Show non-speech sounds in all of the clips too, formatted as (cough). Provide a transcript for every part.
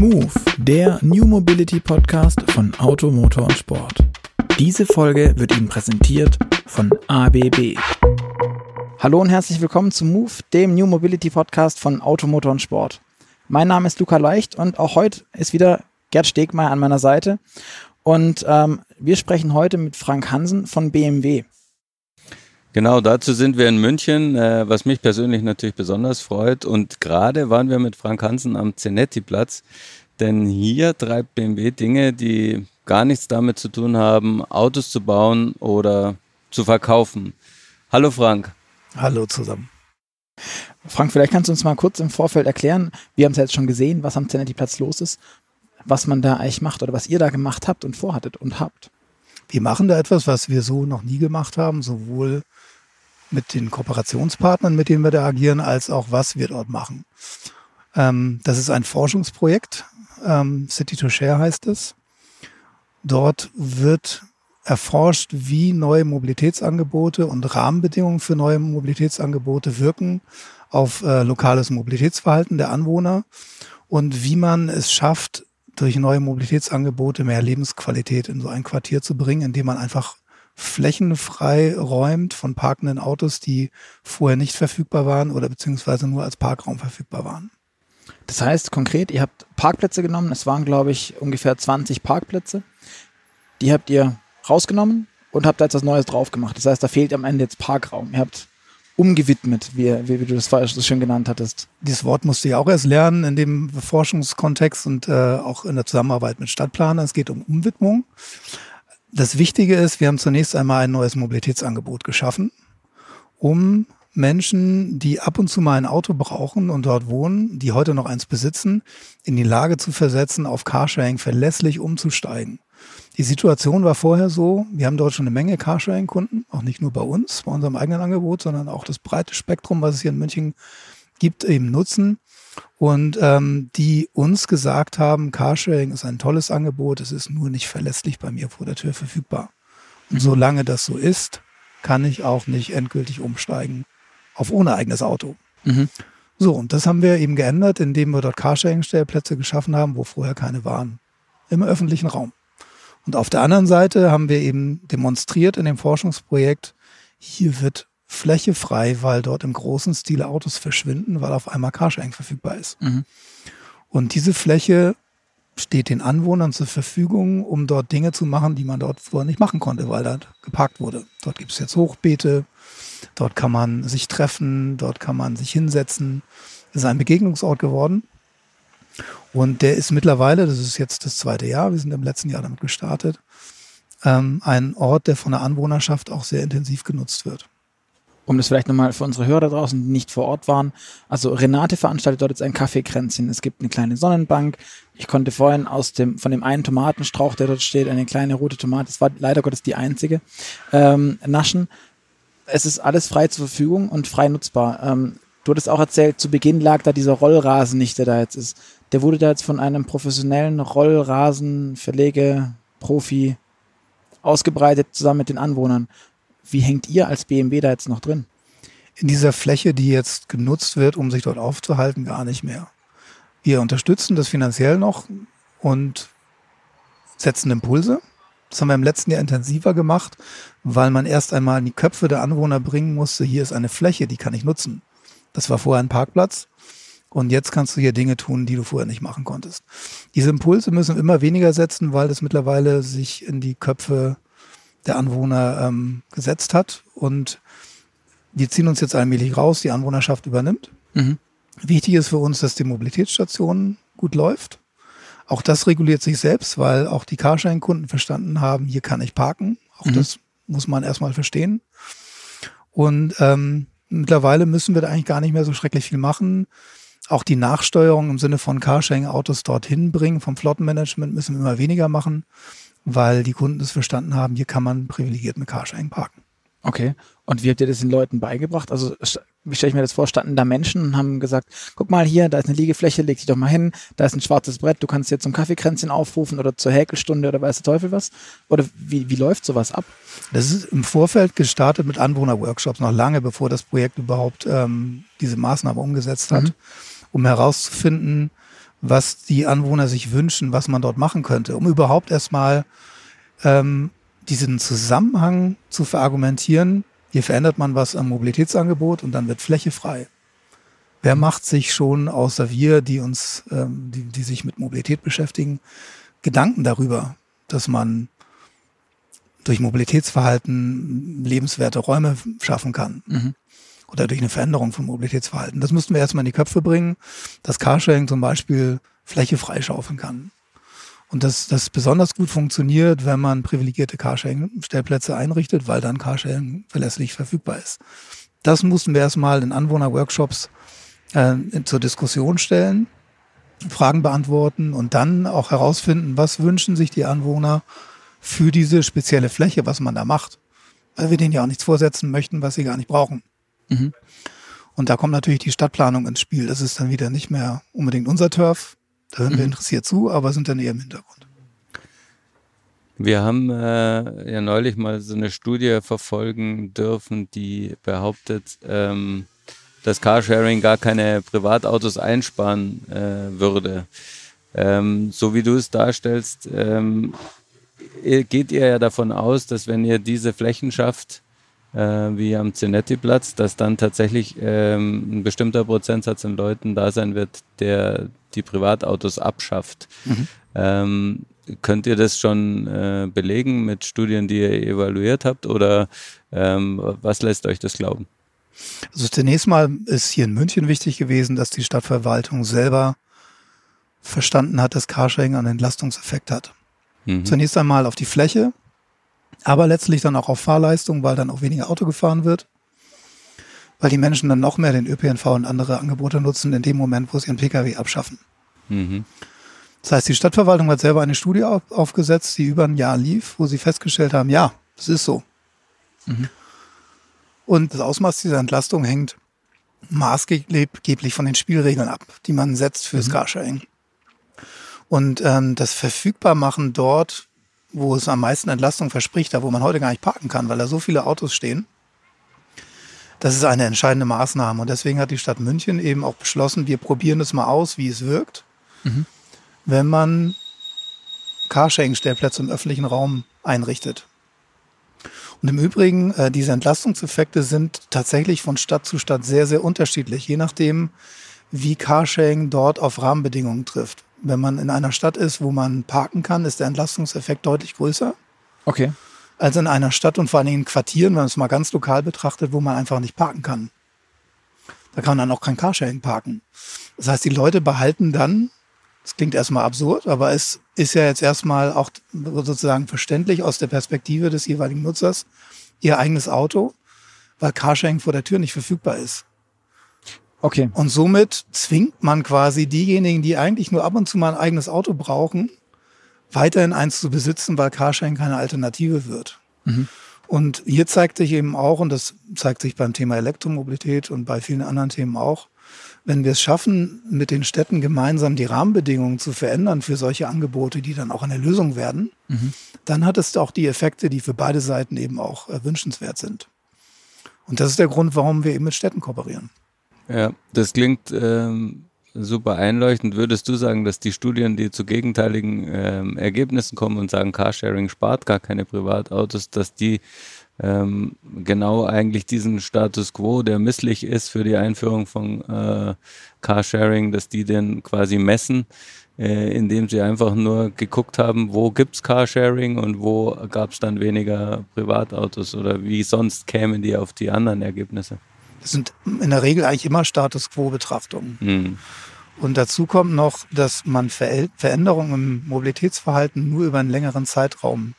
Move, der New Mobility Podcast von Auto, Motor und Sport. Diese Folge wird Ihnen präsentiert von ABB. Hallo und herzlich willkommen zu Move, dem New Mobility Podcast von Auto, Motor und Sport. Mein Name ist Luca Leicht und auch heute ist wieder Gerd Stegmeier an meiner Seite. Und ähm, wir sprechen heute mit Frank Hansen von BMW. Genau, dazu sind wir in München, äh, was mich persönlich natürlich besonders freut. Und gerade waren wir mit Frank Hansen am Zenetti-Platz, denn hier treibt BMW Dinge, die gar nichts damit zu tun haben, Autos zu bauen oder zu verkaufen. Hallo Frank. Hallo zusammen. Frank, vielleicht kannst du uns mal kurz im Vorfeld erklären, wir haben es ja jetzt schon gesehen, was am Zenetti-Platz los ist, was man da eigentlich macht oder was ihr da gemacht habt und vorhattet und habt. Wir machen da etwas, was wir so noch nie gemacht haben, sowohl mit den Kooperationspartnern, mit denen wir da agieren, als auch was wir dort machen. Ähm, das ist ein Forschungsprojekt, ähm, City to Share heißt es. Dort wird erforscht, wie neue Mobilitätsangebote und Rahmenbedingungen für neue Mobilitätsangebote wirken auf äh, lokales Mobilitätsverhalten der Anwohner und wie man es schafft, durch neue Mobilitätsangebote mehr Lebensqualität in so ein Quartier zu bringen, indem man einfach flächenfrei räumt von parkenden Autos, die vorher nicht verfügbar waren oder beziehungsweise nur als Parkraum verfügbar waren. Das heißt konkret, ihr habt Parkplätze genommen, es waren glaube ich ungefähr 20 Parkplätze. Die habt ihr rausgenommen und habt da jetzt was Neues drauf gemacht. Das heißt, da fehlt am Ende jetzt Parkraum. Ihr habt umgewidmet, wie, wie, wie du das so schön genannt hattest. Dieses Wort musste ich auch erst lernen in dem Forschungskontext und äh, auch in der Zusammenarbeit mit Stadtplanern. Es geht um Umwidmung. Das Wichtige ist, wir haben zunächst einmal ein neues Mobilitätsangebot geschaffen, um Menschen, die ab und zu mal ein Auto brauchen und dort wohnen, die heute noch eins besitzen, in die Lage zu versetzen, auf Carsharing verlässlich umzusteigen. Die Situation war vorher so, wir haben dort schon eine Menge Carsharing-Kunden, auch nicht nur bei uns, bei unserem eigenen Angebot, sondern auch das breite Spektrum, was es hier in München gibt, eben nutzen. Und ähm, die uns gesagt haben, Carsharing ist ein tolles Angebot, es ist nur nicht verlässlich bei mir vor der Tür verfügbar. Und mhm. solange das so ist, kann ich auch nicht endgültig umsteigen auf ohne eigenes Auto. Mhm. So, und das haben wir eben geändert, indem wir dort Carsharing-Stellplätze geschaffen haben, wo vorher keine waren. Im öffentlichen Raum. Und auf der anderen Seite haben wir eben demonstriert in dem Forschungsprojekt, hier wird Fläche frei, weil dort im großen Stile Autos verschwinden, weil auf einmal Carsharing verfügbar ist. Mhm. Und diese Fläche steht den Anwohnern zur Verfügung, um dort Dinge zu machen, die man dort vorher nicht machen konnte, weil dort geparkt wurde. Dort gibt es jetzt Hochbeete, dort kann man sich treffen, dort kann man sich hinsetzen. Es ist ein Begegnungsort geworden. Und der ist mittlerweile, das ist jetzt das zweite Jahr, wir sind im letzten Jahr damit gestartet, ähm, ein Ort, der von der Anwohnerschaft auch sehr intensiv genutzt wird. Um das vielleicht nochmal für unsere Hörer da draußen, die nicht vor Ort waren. Also Renate veranstaltet dort jetzt ein Kaffeekränzchen. Es gibt eine kleine Sonnenbank. Ich konnte vorhin aus dem, von dem einen Tomatenstrauch, der dort steht, eine kleine rote Tomate, das war leider Gottes die einzige, ähm, naschen. Es ist alles frei zur Verfügung und frei nutzbar. Ähm, du hattest auch erzählt, zu Beginn lag da dieser Rollrasen nicht, der da jetzt ist der wurde da jetzt von einem professionellen Rollrasenverlegeprofi ausgebreitet, zusammen mit den Anwohnern. Wie hängt ihr als BMW da jetzt noch drin? In dieser Fläche, die jetzt genutzt wird, um sich dort aufzuhalten, gar nicht mehr. Wir unterstützen das finanziell noch und setzen Impulse. Das haben wir im letzten Jahr intensiver gemacht, weil man erst einmal in die Köpfe der Anwohner bringen musste, hier ist eine Fläche, die kann ich nutzen. Das war vorher ein Parkplatz. Und jetzt kannst du hier Dinge tun, die du vorher nicht machen konntest. Diese Impulse müssen immer weniger setzen, weil das mittlerweile sich in die Köpfe der Anwohner ähm, gesetzt hat. Und wir ziehen uns jetzt allmählich raus, die Anwohnerschaft übernimmt. Mhm. Wichtig ist für uns, dass die Mobilitätsstation gut läuft. Auch das reguliert sich selbst, weil auch die Carsharing-Kunden verstanden haben, hier kann ich parken. Auch mhm. das muss man erstmal verstehen. Und ähm, mittlerweile müssen wir da eigentlich gar nicht mehr so schrecklich viel machen auch die Nachsteuerung im Sinne von Carsharing-Autos dorthin bringen, vom Flottenmanagement müssen wir immer weniger machen, weil die Kunden es verstanden haben, hier kann man privilegiert mit Carsharing parken. Okay. Und wie habt ihr das den Leuten beigebracht? Also, wie stelle ich mir das vor? Standen da Menschen und haben gesagt, guck mal hier, da ist eine Liegefläche, leg dich doch mal hin, da ist ein schwarzes Brett, du kannst jetzt zum Kaffeekränzchen aufrufen oder zur Häkelstunde oder weiß der Teufel was? Oder wie, wie läuft sowas ab? Das ist im Vorfeld gestartet mit Anwohnerworkshops, noch lange bevor das Projekt überhaupt ähm, diese Maßnahme umgesetzt hat. Mhm um herauszufinden, was die Anwohner sich wünschen, was man dort machen könnte, um überhaupt erstmal ähm, diesen Zusammenhang zu verargumentieren. Hier verändert man was am Mobilitätsangebot und dann wird Fläche frei. Wer macht sich schon außer wir, die uns, ähm, die, die sich mit Mobilität beschäftigen, Gedanken darüber, dass man durch Mobilitätsverhalten lebenswerte Räume schaffen kann? Mhm oder durch eine Veränderung von Mobilitätsverhalten. Das müssten wir erstmal in die Köpfe bringen, dass Carsharing zum Beispiel Fläche freischaufeln kann. Und dass das besonders gut funktioniert, wenn man privilegierte Carsharing-Stellplätze einrichtet, weil dann Carsharing verlässlich verfügbar ist. Das mussten wir erstmal in Anwohnerworkshops äh, zur Diskussion stellen, Fragen beantworten und dann auch herausfinden, was wünschen sich die Anwohner für diese spezielle Fläche, was man da macht. Weil wir denen ja auch nichts vorsetzen möchten, was sie gar nicht brauchen. Mhm. Und da kommt natürlich die Stadtplanung ins Spiel. Das ist dann wieder nicht mehr unbedingt unser Turf. Da hören mhm. wir interessiert zu, aber sind dann eher im Hintergrund. Wir haben äh, ja neulich mal so eine Studie verfolgen dürfen, die behauptet, ähm, dass Carsharing gar keine Privatautos einsparen äh, würde. Ähm, so wie du es darstellst, ähm, geht ihr ja davon aus, dass wenn ihr diese Flächen schafft, wie am Zenetti-Platz, dass dann tatsächlich ähm, ein bestimmter Prozentsatz an Leuten da sein wird, der die Privatautos abschafft. Mhm. Ähm, könnt ihr das schon äh, belegen mit Studien, die ihr evaluiert habt oder ähm, was lässt euch das glauben? Also zunächst mal ist hier in München wichtig gewesen, dass die Stadtverwaltung selber verstanden hat, dass Carsharing einen Entlastungseffekt hat. Mhm. Zunächst einmal auf die Fläche, aber letztlich dann auch auf Fahrleistung, weil dann auch weniger Auto gefahren wird, weil die Menschen dann noch mehr den ÖPNV und andere Angebote nutzen in dem Moment, wo sie ihren Pkw abschaffen. Mhm. Das heißt, die Stadtverwaltung hat selber eine Studie auf, aufgesetzt, die über ein Jahr lief, wo sie festgestellt haben, ja, das ist so. Mhm. Und das Ausmaß dieser Entlastung hängt maßgeblich von den Spielregeln ab, die man setzt fürs mhm. Carsharing. Und ähm, das Verfügbarmachen dort wo es am meisten Entlastung verspricht, da wo man heute gar nicht parken kann, weil da so viele Autos stehen. Das ist eine entscheidende Maßnahme. Und deswegen hat die Stadt München eben auch beschlossen, wir probieren es mal aus, wie es wirkt, mhm. wenn man Carsharing-Stellplätze im öffentlichen Raum einrichtet. Und im Übrigen, äh, diese Entlastungseffekte sind tatsächlich von Stadt zu Stadt sehr, sehr unterschiedlich, je nachdem, wie Carsharing dort auf Rahmenbedingungen trifft. Wenn man in einer Stadt ist, wo man parken kann, ist der Entlastungseffekt deutlich größer. Okay. Als in einer Stadt und vor allen Dingen in Quartieren, wenn man es mal ganz lokal betrachtet, wo man einfach nicht parken kann. Da kann man dann auch kein Carsharing parken. Das heißt, die Leute behalten dann, das klingt erstmal absurd, aber es ist ja jetzt erstmal auch sozusagen verständlich aus der Perspektive des jeweiligen Nutzers, ihr eigenes Auto, weil Carsharing vor der Tür nicht verfügbar ist. Okay. Und somit zwingt man quasi diejenigen, die eigentlich nur ab und zu mal ein eigenes Auto brauchen, weiterhin eins zu besitzen, weil Carsharing keine Alternative wird. Mhm. Und hier zeigt sich eben auch, und das zeigt sich beim Thema Elektromobilität und bei vielen anderen Themen auch, wenn wir es schaffen, mit den Städten gemeinsam die Rahmenbedingungen zu verändern für solche Angebote, die dann auch eine Lösung werden, mhm. dann hat es auch die Effekte, die für beide Seiten eben auch wünschenswert sind. Und das ist der Grund, warum wir eben mit Städten kooperieren. Ja, das klingt ähm, super einleuchtend. Würdest du sagen, dass die Studien, die zu gegenteiligen ähm, Ergebnissen kommen und sagen, Carsharing spart gar keine Privatautos, dass die ähm, genau eigentlich diesen Status quo, der misslich ist für die Einführung von äh, Carsharing, dass die den quasi messen, äh, indem sie einfach nur geguckt haben, wo gibt's Carsharing und wo gab's dann weniger Privatautos oder wie sonst kämen die auf die anderen Ergebnisse? Das sind in der Regel eigentlich immer Status Quo-Betrachtungen. Mhm. Und dazu kommt noch, dass man Veränderungen im Mobilitätsverhalten nur über einen längeren Zeitraum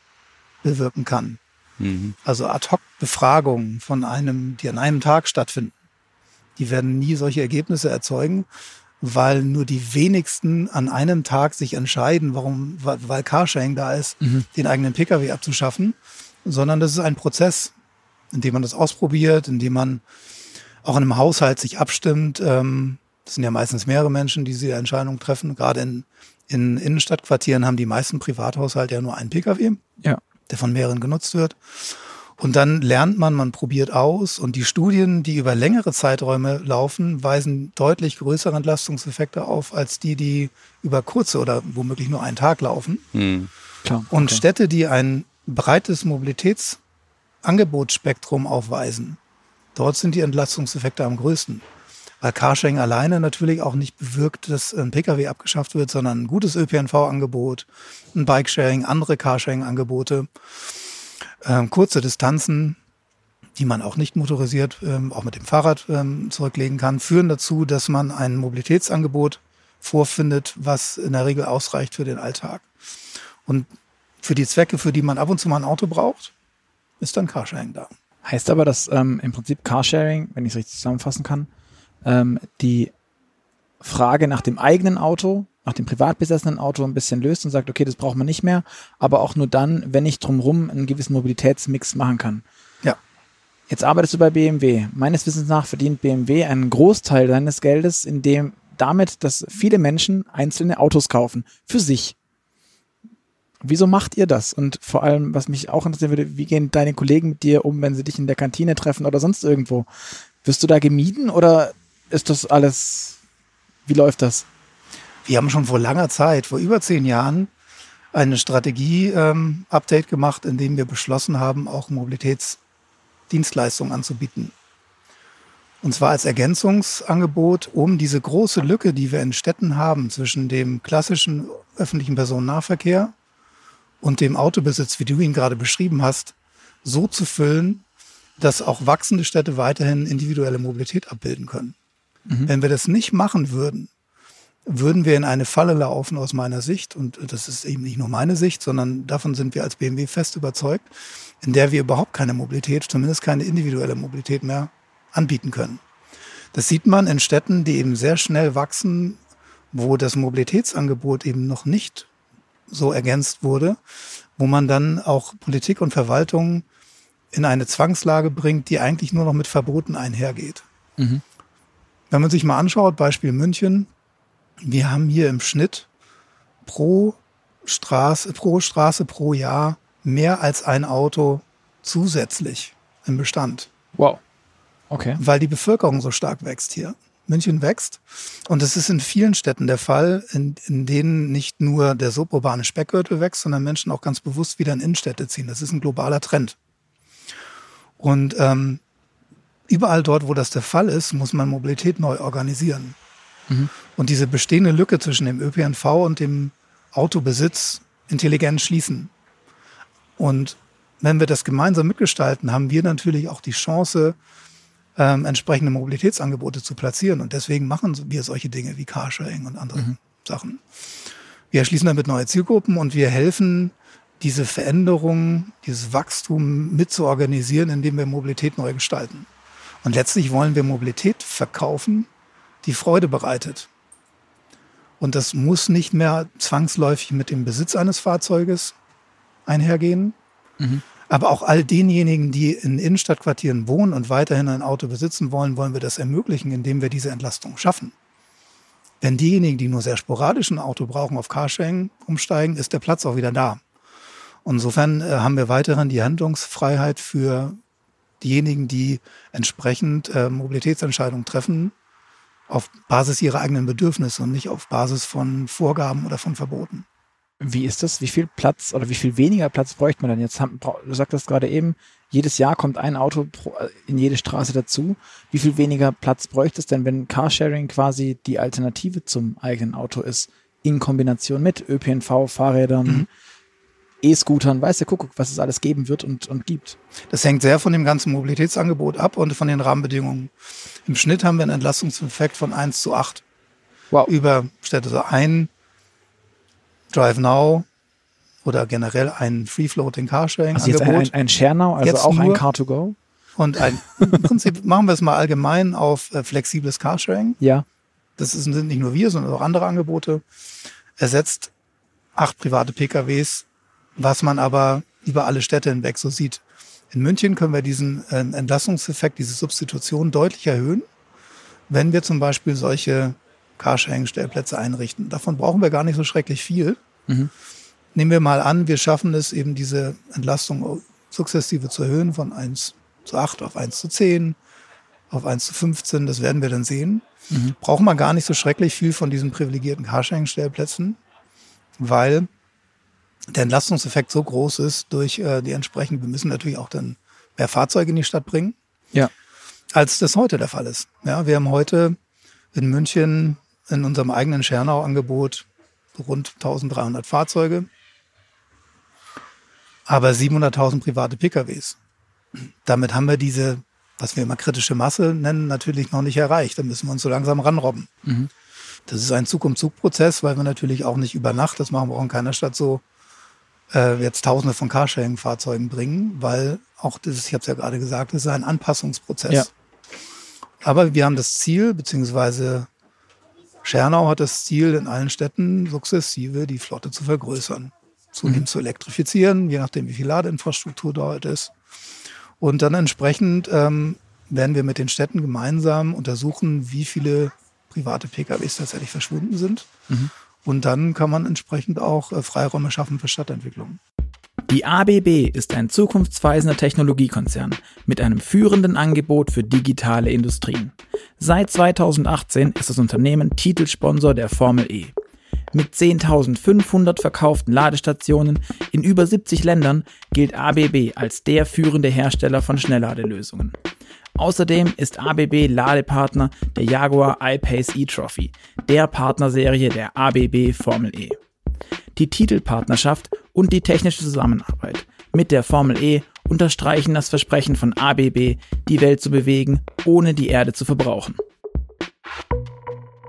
bewirken kann. Mhm. Also Ad-Hoc-Befragungen von einem, die an einem Tag stattfinden, die werden nie solche Ergebnisse erzeugen, weil nur die wenigsten an einem Tag sich entscheiden, warum, weil Carsharing da ist, mhm. den eigenen Pkw abzuschaffen, sondern das ist ein Prozess, in dem man das ausprobiert, in dem man auch in einem Haushalt sich abstimmt. Ähm, das sind ja meistens mehrere Menschen, die diese Entscheidung treffen. Gerade in, in Innenstadtquartieren haben die meisten Privathaushalte ja nur einen Pkw, ja. der von mehreren genutzt wird. Und dann lernt man, man probiert aus und die Studien, die über längere Zeiträume laufen, weisen deutlich größere Entlastungseffekte auf als die, die über kurze oder womöglich nur einen Tag laufen. Hm. Klar. Und okay. Städte, die ein breites Mobilitätsangebotsspektrum aufweisen, dort sind die Entlastungseffekte am größten. Weil Carsharing alleine natürlich auch nicht bewirkt, dass ein Pkw abgeschafft wird, sondern ein gutes ÖPNV-Angebot, ein Bikesharing, andere Carsharing-Angebote, ähm, kurze Distanzen, die man auch nicht motorisiert, ähm, auch mit dem Fahrrad ähm, zurücklegen kann, führen dazu, dass man ein Mobilitätsangebot vorfindet, was in der Regel ausreicht für den Alltag. Und für die Zwecke, für die man ab und zu mal ein Auto braucht, ist dann Carsharing da. Heißt aber, dass ähm, im Prinzip Carsharing, wenn ich es richtig zusammenfassen kann, ähm, die Frage nach dem eigenen Auto, nach dem privat besessenen Auto ein bisschen löst und sagt, okay, das braucht man nicht mehr, aber auch nur dann, wenn ich drumherum einen gewissen Mobilitätsmix machen kann. Ja. Jetzt arbeitest du bei BMW. Meines Wissens nach verdient BMW einen Großteil deines Geldes, in dem damit, dass viele Menschen einzelne Autos kaufen. Für sich. Wieso macht ihr das? Und vor allem, was mich auch interessieren würde, wie gehen deine Kollegen mit dir um, wenn sie dich in der Kantine treffen oder sonst irgendwo? Wirst du da gemieden oder ist das alles, wie läuft das? Wir haben schon vor langer Zeit, vor über zehn Jahren, eine Strategie-Update gemacht, in dem wir beschlossen haben, auch Mobilitätsdienstleistungen anzubieten. Und zwar als Ergänzungsangebot, um diese große Lücke, die wir in Städten haben zwischen dem klassischen öffentlichen Personennahverkehr und dem Autobesitz, wie du ihn gerade beschrieben hast, so zu füllen, dass auch wachsende Städte weiterhin individuelle Mobilität abbilden können. Mhm. Wenn wir das nicht machen würden, würden wir in eine Falle laufen aus meiner Sicht, und das ist eben nicht nur meine Sicht, sondern davon sind wir als BMW fest überzeugt, in der wir überhaupt keine Mobilität, zumindest keine individuelle Mobilität mehr anbieten können. Das sieht man in Städten, die eben sehr schnell wachsen, wo das Mobilitätsangebot eben noch nicht so ergänzt wurde, wo man dann auch Politik und Verwaltung in eine Zwangslage bringt, die eigentlich nur noch mit Verboten einhergeht. Mhm. Wenn man sich mal anschaut, Beispiel München, wir haben hier im Schnitt pro Straße, pro Straße pro Jahr mehr als ein Auto zusätzlich im Bestand, Wow. Okay. weil die Bevölkerung so stark wächst hier. München wächst und es ist in vielen Städten der Fall, in, in denen nicht nur der suburbane Speckgürtel wächst, sondern Menschen auch ganz bewusst wieder in Innenstädte ziehen. Das ist ein globaler Trend. Und ähm, überall dort, wo das der Fall ist, muss man Mobilität neu organisieren. Mhm. Und diese bestehende Lücke zwischen dem ÖPNV und dem Autobesitz intelligent schließen. Und wenn wir das gemeinsam mitgestalten, haben wir natürlich auch die Chance, ähm, entsprechende Mobilitätsangebote zu platzieren. Und deswegen machen wir solche Dinge wie Carsharing und andere Mhm. Sachen. Wir erschließen damit neue Zielgruppen und wir helfen, diese Veränderung, dieses Wachstum mitzuorganisieren, indem wir Mobilität neu gestalten. Und letztlich wollen wir Mobilität verkaufen, die Freude bereitet. Und das muss nicht mehr zwangsläufig mit dem Besitz eines Fahrzeuges einhergehen. Mhm. Aber auch all denjenigen, die in Innenstadtquartieren wohnen und weiterhin ein Auto besitzen wollen, wollen wir das ermöglichen, indem wir diese Entlastung schaffen. Wenn diejenigen, die nur sehr sporadisch ein Auto brauchen, auf Carsharing umsteigen, ist der Platz auch wieder da. Insofern äh, haben wir weiterhin die Handlungsfreiheit für diejenigen, die entsprechend äh, Mobilitätsentscheidungen treffen, auf Basis ihrer eigenen Bedürfnisse und nicht auf Basis von Vorgaben oder von Verboten. Wie ist das? Wie viel Platz oder wie viel weniger Platz bräuchte man denn jetzt? Du sagtest gerade eben, jedes Jahr kommt ein Auto äh, in jede Straße dazu. Wie viel weniger Platz bräuchte es denn, wenn Carsharing quasi die Alternative zum eigenen Auto ist? In Kombination mit ÖPNV, Fahrrädern, Mhm. E-Scootern, weißt du, guck, guck, was es alles geben wird und, und gibt. Das hängt sehr von dem ganzen Mobilitätsangebot ab und von den Rahmenbedingungen. Im Schnitt haben wir einen Entlastungseffekt von 1 zu 8 Wow. über Städte. So ein Drive Now oder generell ein Free-Floating Also jetzt ein, ein, ein ShareNow, also Jetzt auch ein nur- Car2Go? Und ein, im Prinzip machen wir es mal allgemein auf äh, flexibles Carsharing. Ja. Das ist, sind nicht nur wir, sondern auch andere Angebote. Ersetzt acht private PKWs, was man aber über alle Städte hinweg so sieht. In München können wir diesen äh, Entlassungseffekt, diese Substitution deutlich erhöhen, wenn wir zum Beispiel solche Carsharing-Stellplätze einrichten. Davon brauchen wir gar nicht so schrecklich viel. Mhm. Nehmen wir mal an, wir schaffen es eben diese Entlastung sukzessive zu erhöhen von 1 zu 8 auf 1 zu 10, auf 1 zu 15. Das werden wir dann sehen. Mhm. Braucht man gar nicht so schrecklich viel von diesen privilegierten Carsharing-Stellplätzen, weil der Entlastungseffekt so groß ist durch äh, die entsprechend, wir müssen natürlich auch dann mehr Fahrzeuge in die Stadt bringen, ja. als das heute der Fall ist. Ja, wir haben heute in München in unserem eigenen Schernau-Angebot rund 1300 Fahrzeuge, aber 700.000 private PKWs. Damit haben wir diese, was wir immer kritische Masse nennen, natürlich noch nicht erreicht. Da müssen wir uns so langsam ranrobben. Mhm. Das ist ein Zug-um-Zug-Prozess, weil wir natürlich auch nicht über Nacht, das machen wir auch in keiner Stadt so, äh, jetzt Tausende von Carsharing-Fahrzeugen bringen, weil auch das, ich habe es ja gerade gesagt, das ist ein Anpassungsprozess. Ja. Aber wir haben das Ziel, beziehungsweise Schernau hat das Ziel, in allen Städten sukzessive die Flotte zu vergrößern, zunehmend mhm. zu elektrifizieren, je nachdem, wie viel Ladeinfrastruktur dort ist. Und dann entsprechend ähm, werden wir mit den Städten gemeinsam untersuchen, wie viele private PKWs tatsächlich verschwunden sind. Mhm. Und dann kann man entsprechend auch äh, Freiräume schaffen für Stadtentwicklung. Die ABB ist ein zukunftsweisender Technologiekonzern mit einem führenden Angebot für digitale Industrien. Seit 2018 ist das Unternehmen Titelsponsor der Formel E. Mit 10.500 verkauften Ladestationen in über 70 Ländern gilt ABB als der führende Hersteller von Schnellladelösungen. Außerdem ist ABB Ladepartner der Jaguar I-Pace e-Trophy, der Partnerserie der ABB Formel E. Die Titelpartnerschaft und die technische Zusammenarbeit mit der Formel E unterstreichen das Versprechen von ABB, die Welt zu bewegen, ohne die Erde zu verbrauchen.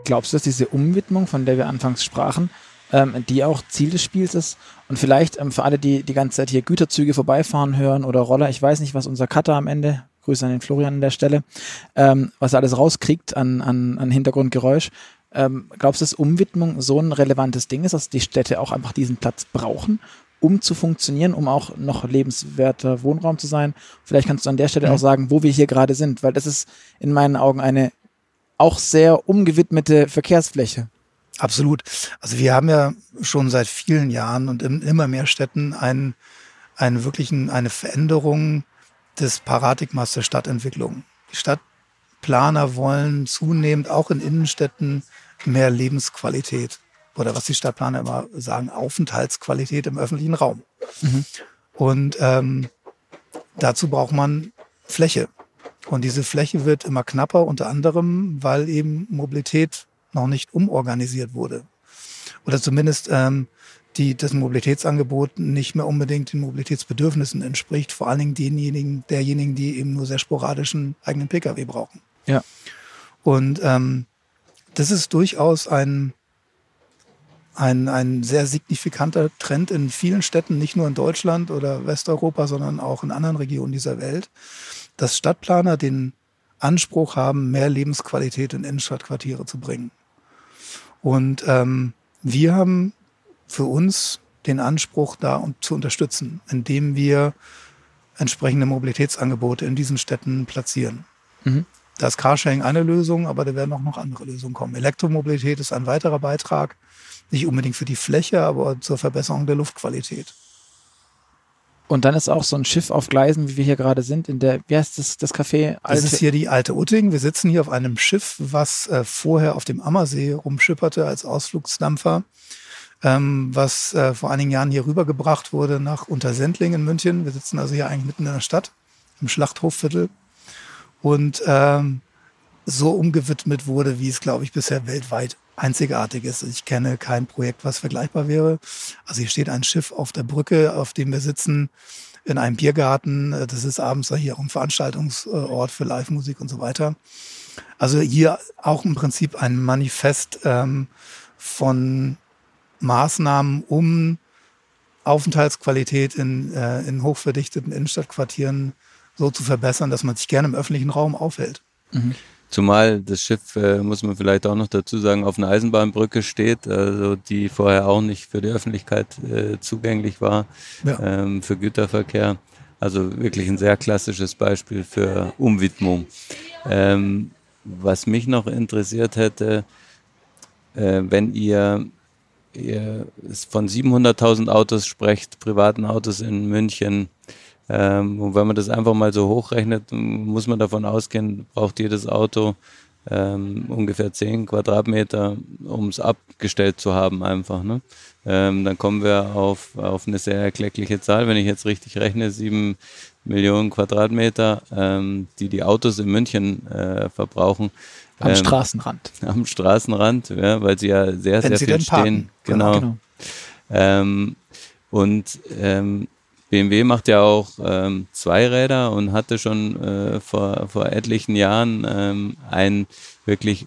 Glaubst du, dass diese Umwidmung, von der wir anfangs sprachen, ähm, die auch Ziel des Spiels ist? Und vielleicht ähm, für alle, die die ganze Zeit hier Güterzüge vorbeifahren hören oder Roller, ich weiß nicht, was unser Cutter am Ende, Grüße an den Florian an der Stelle, ähm, was er alles rauskriegt an, an, an Hintergrundgeräusch. Glaubst du, dass Umwidmung so ein relevantes Ding ist, dass die Städte auch einfach diesen Platz brauchen, um zu funktionieren, um auch noch lebenswerter Wohnraum zu sein? Vielleicht kannst du an der Stelle mhm. auch sagen, wo wir hier gerade sind, weil das ist in meinen Augen eine auch sehr umgewidmete Verkehrsfläche. Absolut. Also wir haben ja schon seit vielen Jahren und in immer mehr Städten einen, einen wirklichen, eine Veränderung des Paradigmas der Stadtentwicklung. Die Stadtplaner wollen zunehmend auch in Innenstädten mehr Lebensqualität oder was die Stadtplaner immer sagen, Aufenthaltsqualität im öffentlichen Raum. Mhm. Und ähm, dazu braucht man Fläche. Und diese Fläche wird immer knapper, unter anderem, weil eben Mobilität noch nicht umorganisiert wurde. Oder zumindest ähm, die, das Mobilitätsangebot nicht mehr unbedingt den Mobilitätsbedürfnissen entspricht, vor allen Dingen denjenigen, derjenigen, die eben nur sehr sporadischen eigenen Pkw brauchen. Ja. Und ähm, das ist durchaus ein, ein, ein sehr signifikanter Trend in vielen Städten, nicht nur in Deutschland oder Westeuropa, sondern auch in anderen Regionen dieser Welt, dass Stadtplaner den Anspruch haben, mehr Lebensqualität in Innenstadtquartiere zu bringen. Und ähm, wir haben für uns den Anspruch, da zu unterstützen, indem wir entsprechende Mobilitätsangebote in diesen Städten platzieren. Mhm. Da ist Carsharing eine Lösung, aber da werden auch noch andere Lösungen kommen. Elektromobilität ist ein weiterer Beitrag, nicht unbedingt für die Fläche, aber zur Verbesserung der Luftqualität. Und dann ist auch so ein Schiff auf Gleisen, wie wir hier gerade sind, in der, wie heißt das, das Café? Alte das ist hier die Alte Utting. Wir sitzen hier auf einem Schiff, was äh, vorher auf dem Ammersee rumschipperte als Ausflugsdampfer ähm, was äh, vor einigen Jahren hier rübergebracht wurde nach Untersendling in München. Wir sitzen also hier eigentlich mitten in der Stadt, im Schlachthofviertel. Und ähm, so umgewidmet wurde, wie es, glaube ich, bisher weltweit einzigartig ist. Ich kenne kein Projekt, was vergleichbar wäre. Also hier steht ein Schiff auf der Brücke, auf dem wir sitzen, in einem Biergarten. Das ist abends hier auch ein Veranstaltungsort für Live-Musik und so weiter. Also hier auch im Prinzip ein Manifest ähm, von Maßnahmen, um Aufenthaltsqualität in, äh, in hochverdichteten Innenstadtquartieren so zu verbessern, dass man sich gerne im öffentlichen Raum aufhält. Mhm. Zumal das Schiff, äh, muss man vielleicht auch noch dazu sagen, auf einer Eisenbahnbrücke steht, also die vorher auch nicht für die Öffentlichkeit äh, zugänglich war, ja. ähm, für Güterverkehr. Also wirklich ein sehr klassisches Beispiel für Umwidmung. Ähm, was mich noch interessiert hätte, äh, wenn ihr ihr von 700.000 Autos sprecht, privaten Autos in München. Ähm, und wenn man das einfach mal so hochrechnet, muss man davon ausgehen, braucht jedes Auto ähm, ungefähr 10 Quadratmeter, um es abgestellt zu haben einfach. Ne? Ähm, dann kommen wir auf, auf eine sehr erkleckliche Zahl, wenn ich jetzt richtig rechne, 7 Millionen Quadratmeter, ähm, die die Autos in München äh, verbrauchen. Am ähm, Straßenrand. (laughs) Am Straßenrand, ja, weil sie ja sehr, wenn sehr viel stehen. Genau. genau. Ähm, und ähm, BMW macht ja auch ähm, Zweiräder und hatte schon äh, vor, vor etlichen Jahren ähm, ein wirklich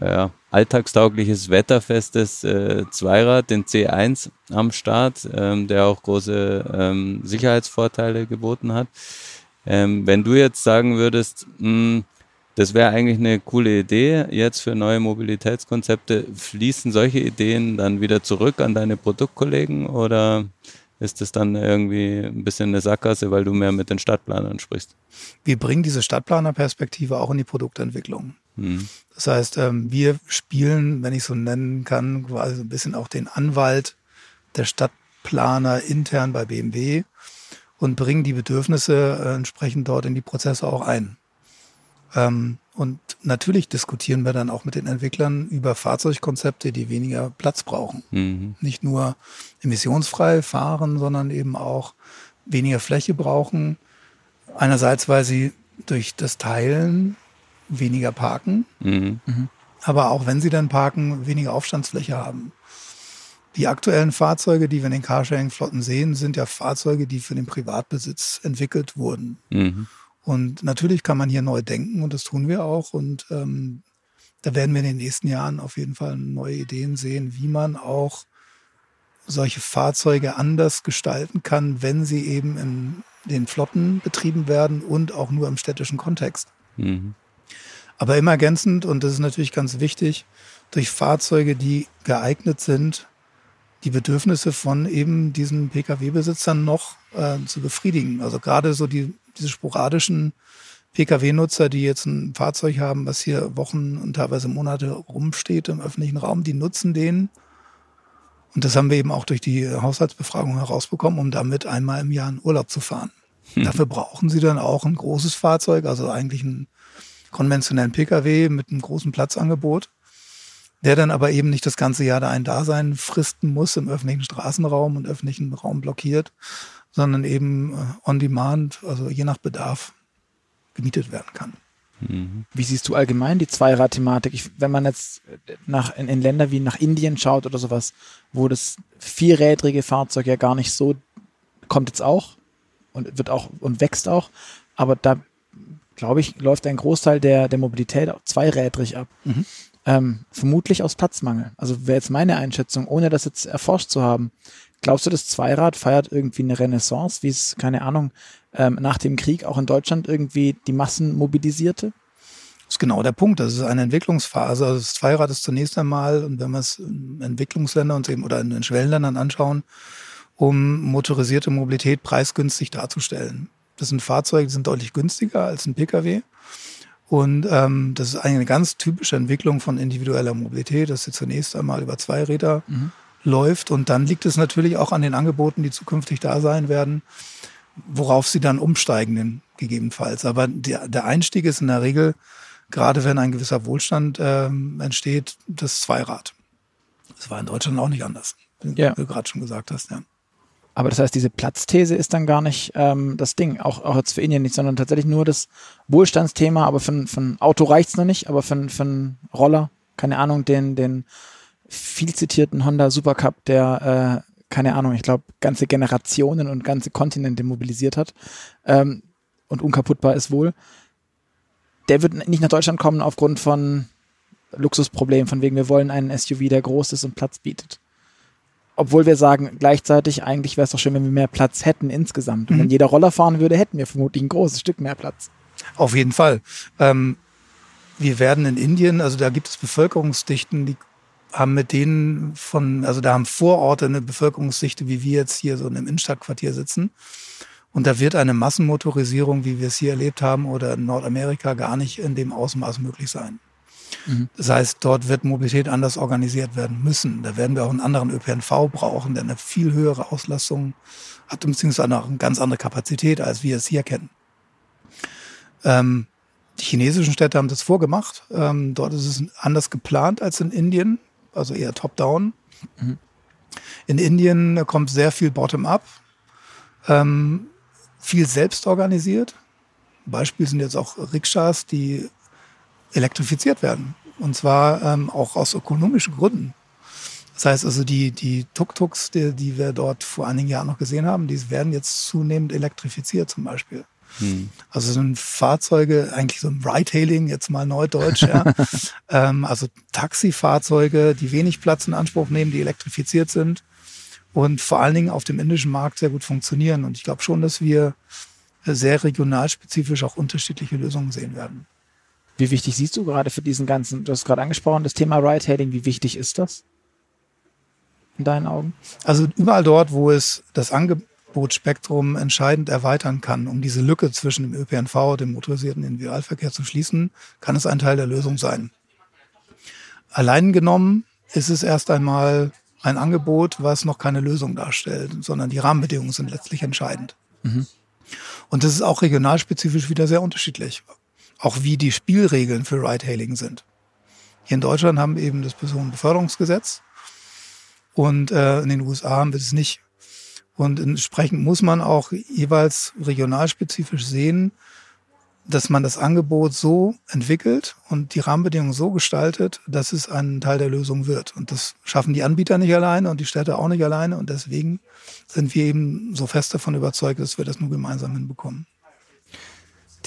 äh, alltagstaugliches, wetterfestes äh, Zweirad, den C1 am Start, ähm, der auch große ähm, Sicherheitsvorteile geboten hat. Ähm, wenn du jetzt sagen würdest, mh, hm, das wäre eigentlich eine coole Idee jetzt für neue Mobilitätskonzepte, fließen solche Ideen dann wieder zurück an deine Produktkollegen oder ist es dann irgendwie ein bisschen eine Sackgasse, weil du mehr mit den Stadtplanern sprichst. Wir bringen diese Stadtplanerperspektive auch in die Produktentwicklung. Hm. Das heißt, ähm, wir spielen, wenn ich so nennen kann, quasi so ein bisschen auch den Anwalt der Stadtplaner intern bei BMW und bringen die Bedürfnisse äh, entsprechend dort in die Prozesse auch ein. Ähm, und natürlich diskutieren wir dann auch mit den Entwicklern über Fahrzeugkonzepte, die weniger Platz brauchen. Mhm. Nicht nur emissionsfrei fahren, sondern eben auch weniger Fläche brauchen. Einerseits, weil sie durch das Teilen weniger parken, mhm. Mhm. aber auch wenn sie dann parken, weniger Aufstandsfläche haben. Die aktuellen Fahrzeuge, die wir in den Carsharing-Flotten sehen, sind ja Fahrzeuge, die für den Privatbesitz entwickelt wurden. Mhm. Und natürlich kann man hier neu denken und das tun wir auch. Und ähm, da werden wir in den nächsten Jahren auf jeden Fall neue Ideen sehen, wie man auch solche Fahrzeuge anders gestalten kann, wenn sie eben in den Flotten betrieben werden und auch nur im städtischen Kontext. Mhm. Aber immer ergänzend, und das ist natürlich ganz wichtig, durch Fahrzeuge, die geeignet sind, die Bedürfnisse von eben diesen Pkw-Besitzern noch äh, zu befriedigen. Also gerade so die diese sporadischen Pkw-Nutzer, die jetzt ein Fahrzeug haben, was hier Wochen und teilweise Monate rumsteht im öffentlichen Raum, die nutzen den. Und das haben wir eben auch durch die Haushaltsbefragung herausbekommen, um damit einmal im Jahr in Urlaub zu fahren. Hm. Dafür brauchen sie dann auch ein großes Fahrzeug, also eigentlich einen konventionellen Pkw mit einem großen Platzangebot, der dann aber eben nicht das ganze Jahr da ein Dasein fristen muss im öffentlichen Straßenraum und öffentlichen Raum blockiert, sondern eben äh, on demand, also je nach Bedarf gemietet werden kann. Mhm. Wie siehst du allgemein die Zweirad-Thematik? Wenn man jetzt nach, in, in, Länder wie nach Indien schaut oder sowas, wo das vierrädrige Fahrzeug ja gar nicht so kommt jetzt auch und wird auch und wächst auch, aber da glaube ich, läuft ein Großteil der, der Mobilität auch zweirädrig ab. Mhm. Ähm, vermutlich aus Platzmangel. Also wäre jetzt meine Einschätzung, ohne das jetzt erforscht zu haben. Glaubst du, das Zweirad feiert irgendwie eine Renaissance, wie es, keine Ahnung, ähm, nach dem Krieg auch in Deutschland irgendwie die Massen mobilisierte? Das ist genau der Punkt. Das ist eine Entwicklungsphase. Also das Zweirad ist zunächst einmal, und wenn wir es in Entwicklungsländern und eben oder in den Schwellenländern anschauen, um motorisierte Mobilität preisgünstig darzustellen. Das sind Fahrzeuge, die sind deutlich günstiger als ein Pkw. Und ähm, das ist eine ganz typische Entwicklung von individueller Mobilität, dass sie zunächst einmal über zwei Räder mhm läuft. Und dann liegt es natürlich auch an den Angeboten, die zukünftig da sein werden, worauf sie dann umsteigen, gegebenenfalls. Aber der, der Einstieg ist in der Regel, gerade wenn ein gewisser Wohlstand äh, entsteht, das Zweirad. Das war in Deutschland auch nicht anders, wie ja. du gerade schon gesagt hast. Ja. Aber das heißt, diese Platzthese ist dann gar nicht ähm, das Ding, auch, auch jetzt für Indien nicht, sondern tatsächlich nur das Wohlstandsthema. Aber für, für ein Auto reicht's noch nicht, aber für, für einen Roller, keine Ahnung, den, den viel zitierten Honda Supercup, der, äh, keine Ahnung, ich glaube, ganze Generationen und ganze Kontinente mobilisiert hat ähm, und unkaputtbar ist wohl. Der wird nicht nach Deutschland kommen aufgrund von Luxusproblemen, von wegen wir wollen einen SUV, der groß ist und Platz bietet. Obwohl wir sagen, gleichzeitig, eigentlich wäre es doch schön, wenn wir mehr Platz hätten insgesamt. Und mhm. wenn jeder Roller fahren würde, hätten wir vermutlich ein großes Stück mehr Platz. Auf jeden Fall. Ähm, wir werden in Indien, also da gibt es Bevölkerungsdichten, die haben mit denen von, also da haben Vororte eine Bevölkerungsdichte, wie wir jetzt hier so in einem Innenstadtquartier sitzen. Und da wird eine Massenmotorisierung, wie wir es hier erlebt haben oder in Nordamerika, gar nicht in dem Ausmaß möglich sein. Mhm. Das heißt, dort wird Mobilität anders organisiert werden müssen. Da werden wir auch einen anderen ÖPNV brauchen, der eine viel höhere Auslastung hat, beziehungsweise auch eine ganz andere Kapazität, als wir es hier kennen. Ähm, die chinesischen Städte haben das vorgemacht. Ähm, dort ist es anders geplant als in Indien, also eher top-down. Mhm. In Indien kommt sehr viel bottom-up, ähm, viel selbst organisiert. Beispiel sind jetzt auch Rikschas, die elektrifiziert werden. Und zwar ähm, auch aus ökonomischen Gründen. Das heißt also, die, die Tuk-Tuks, die, die wir dort vor einigen Jahren noch gesehen haben, die werden jetzt zunehmend elektrifiziert zum Beispiel. Hm. Also sind Fahrzeuge, eigentlich so ein Ride-Hailing, jetzt mal neudeutsch, ja. (laughs) ähm, also Taxifahrzeuge, die wenig Platz in Anspruch nehmen, die elektrifiziert sind und vor allen Dingen auf dem indischen Markt sehr gut funktionieren. Und ich glaube schon, dass wir sehr regionalspezifisch auch unterschiedliche Lösungen sehen werden. Wie wichtig siehst du gerade für diesen ganzen, du hast gerade angesprochen, das Thema Ride-Hailing, wie wichtig ist das in deinen Augen? Also überall dort, wo es das Angebotsspektrum entscheidend erweitern kann, um diese Lücke zwischen dem ÖPNV, dem motorisierten Individualverkehr zu schließen, kann es ein Teil der Lösung sein. Allein genommen ist es erst einmal ein Angebot, was noch keine Lösung darstellt, sondern die Rahmenbedingungen sind letztlich entscheidend. Mhm. Und das ist auch regionalspezifisch wieder sehr unterschiedlich. Auch wie die Spielregeln für Ride-Hailing sind. Hier in Deutschland haben wir eben das Personenbeförderungsgesetz und äh, in den USA haben wir das nicht. Und entsprechend muss man auch jeweils regionalspezifisch sehen, dass man das Angebot so entwickelt und die Rahmenbedingungen so gestaltet, dass es ein Teil der Lösung wird. Und das schaffen die Anbieter nicht alleine und die Städte auch nicht alleine. Und deswegen sind wir eben so fest davon überzeugt, dass wir das nur gemeinsam hinbekommen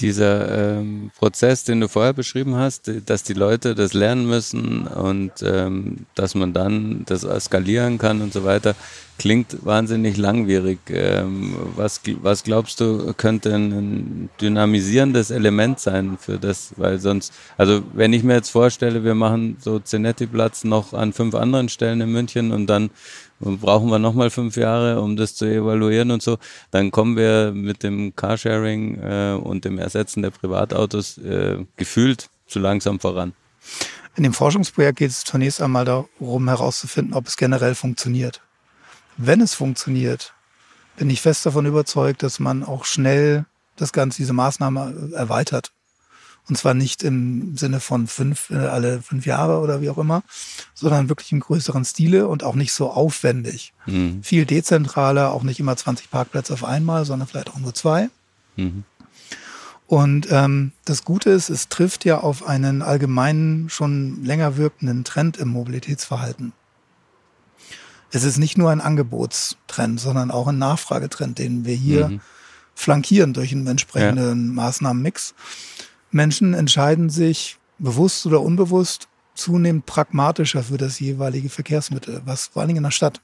dieser ähm, Prozess, den du vorher beschrieben hast, dass die Leute das lernen müssen und ähm, dass man dann das skalieren kann und so weiter, klingt wahnsinnig langwierig. Ähm, was, was glaubst du, könnte ein dynamisierendes Element sein für das? Weil sonst, also wenn ich mir jetzt vorstelle, wir machen so Zenetti-Platz noch an fünf anderen Stellen in München und dann brauchen wir nochmal fünf Jahre, um das zu evaluieren und so, dann kommen wir mit dem Carsharing äh, und dem Ersetzen der Privatautos äh, gefühlt zu langsam voran. In dem Forschungsprojekt geht es zunächst einmal darum herauszufinden, ob es generell funktioniert. Wenn es funktioniert, bin ich fest davon überzeugt, dass man auch schnell das Ganze, diese Maßnahme erweitert. Und zwar nicht im Sinne von fünf, äh, alle fünf Jahre oder wie auch immer, sondern wirklich im größeren Stile und auch nicht so aufwendig. Mhm. Viel dezentraler, auch nicht immer 20 Parkplätze auf einmal, sondern vielleicht auch nur zwei. Mhm. Und ähm, das Gute ist, es trifft ja auf einen allgemeinen, schon länger wirkenden Trend im Mobilitätsverhalten. Es ist nicht nur ein Angebotstrend, sondern auch ein Nachfragetrend, den wir hier mhm. flankieren durch einen entsprechenden ja. Maßnahmenmix. Menschen entscheiden sich bewusst oder unbewusst zunehmend pragmatischer für das jeweilige Verkehrsmittel, was vor allen Dingen in der Stadt.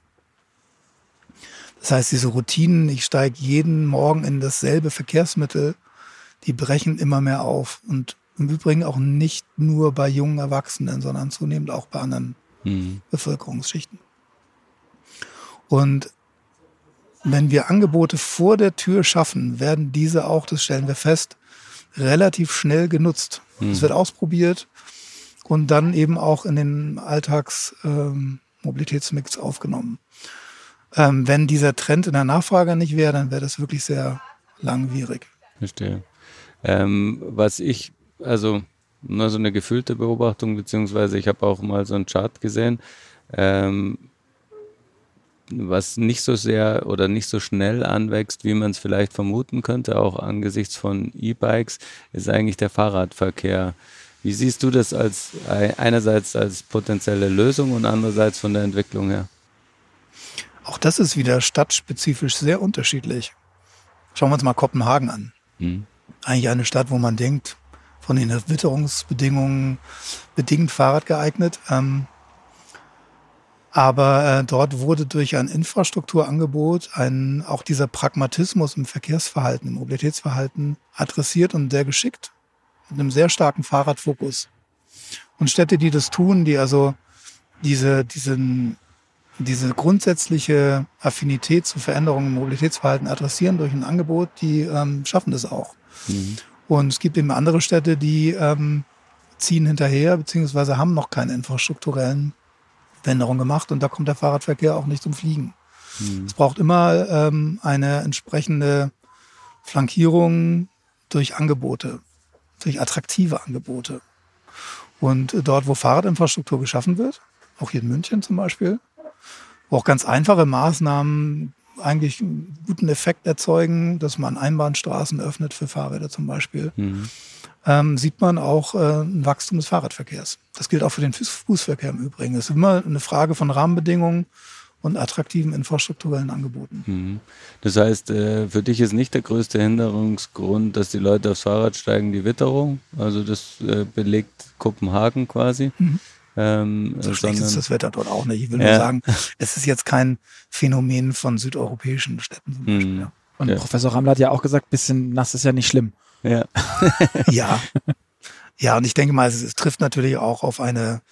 Das heißt, diese Routinen, ich steige jeden Morgen in dasselbe Verkehrsmittel, die brechen immer mehr auf. Und im Übrigen auch nicht nur bei jungen Erwachsenen, sondern zunehmend auch bei anderen mhm. Bevölkerungsschichten. Und wenn wir Angebote vor der Tür schaffen, werden diese auch, das stellen wir fest, relativ schnell genutzt. Hm. Es wird ausprobiert und dann eben auch in den Alltagsmobilitätsmix ähm, aufgenommen. Ähm, wenn dieser Trend in der Nachfrage nicht wäre, dann wäre das wirklich sehr langwierig. Verstehe. Ähm, was ich, also nur so eine gefühlte Beobachtung, beziehungsweise ich habe auch mal so einen Chart gesehen, ähm, was nicht so sehr oder nicht so schnell anwächst, wie man es vielleicht vermuten könnte, auch angesichts von E-Bikes, ist eigentlich der Fahrradverkehr. Wie siehst du das als einerseits als potenzielle Lösung und andererseits von der Entwicklung her? Auch das ist wieder stadtspezifisch sehr unterschiedlich. Schauen wir uns mal Kopenhagen an. Hm. Eigentlich eine Stadt, wo man denkt, von den Witterungsbedingungen bedingt Fahrrad geeignet. Ähm, aber äh, dort wurde durch ein Infrastrukturangebot ein, auch dieser Pragmatismus im Verkehrsverhalten, im Mobilitätsverhalten adressiert und sehr geschickt. Mit einem sehr starken Fahrradfokus. Und Städte, die das tun, die also diese, diesen, diese grundsätzliche Affinität zu Veränderungen im Mobilitätsverhalten adressieren durch ein Angebot, die ähm, schaffen das auch. Mhm. Und es gibt eben andere Städte, die ähm, ziehen hinterher, beziehungsweise haben noch keine infrastrukturellen Veränderungen gemacht und da kommt der Fahrradverkehr auch nicht zum Fliegen. Mhm. Es braucht immer ähm, eine entsprechende Flankierung durch Angebote, durch attraktive Angebote. Und dort, wo Fahrradinfrastruktur geschaffen wird, auch hier in München zum Beispiel, wo auch ganz einfache Maßnahmen eigentlich einen guten Effekt erzeugen, dass man Einbahnstraßen öffnet für Fahrräder zum Beispiel, mhm. Ähm, sieht man auch äh, ein Wachstum des Fahrradverkehrs. Das gilt auch für den Fußverkehr im Übrigen. Es ist immer eine Frage von Rahmenbedingungen und attraktiven infrastrukturellen Angeboten. Mhm. Das heißt, äh, für dich ist nicht der größte Hinderungsgrund, dass die Leute aufs Fahrrad steigen, die Witterung. Also das äh, belegt Kopenhagen quasi. Mhm. Ähm, so schlecht ist das Wetter dort auch nicht. Ich will ja. nur sagen, es ist jetzt kein Phänomen von südeuropäischen Städten zum Beispiel. Mhm. Ja. Und ja. Professor Rammler hat ja auch gesagt, bisschen nass ist ja nicht schlimm. Ja. (laughs) ja. Ja, und ich denke mal, es, es trifft natürlich auch auf eine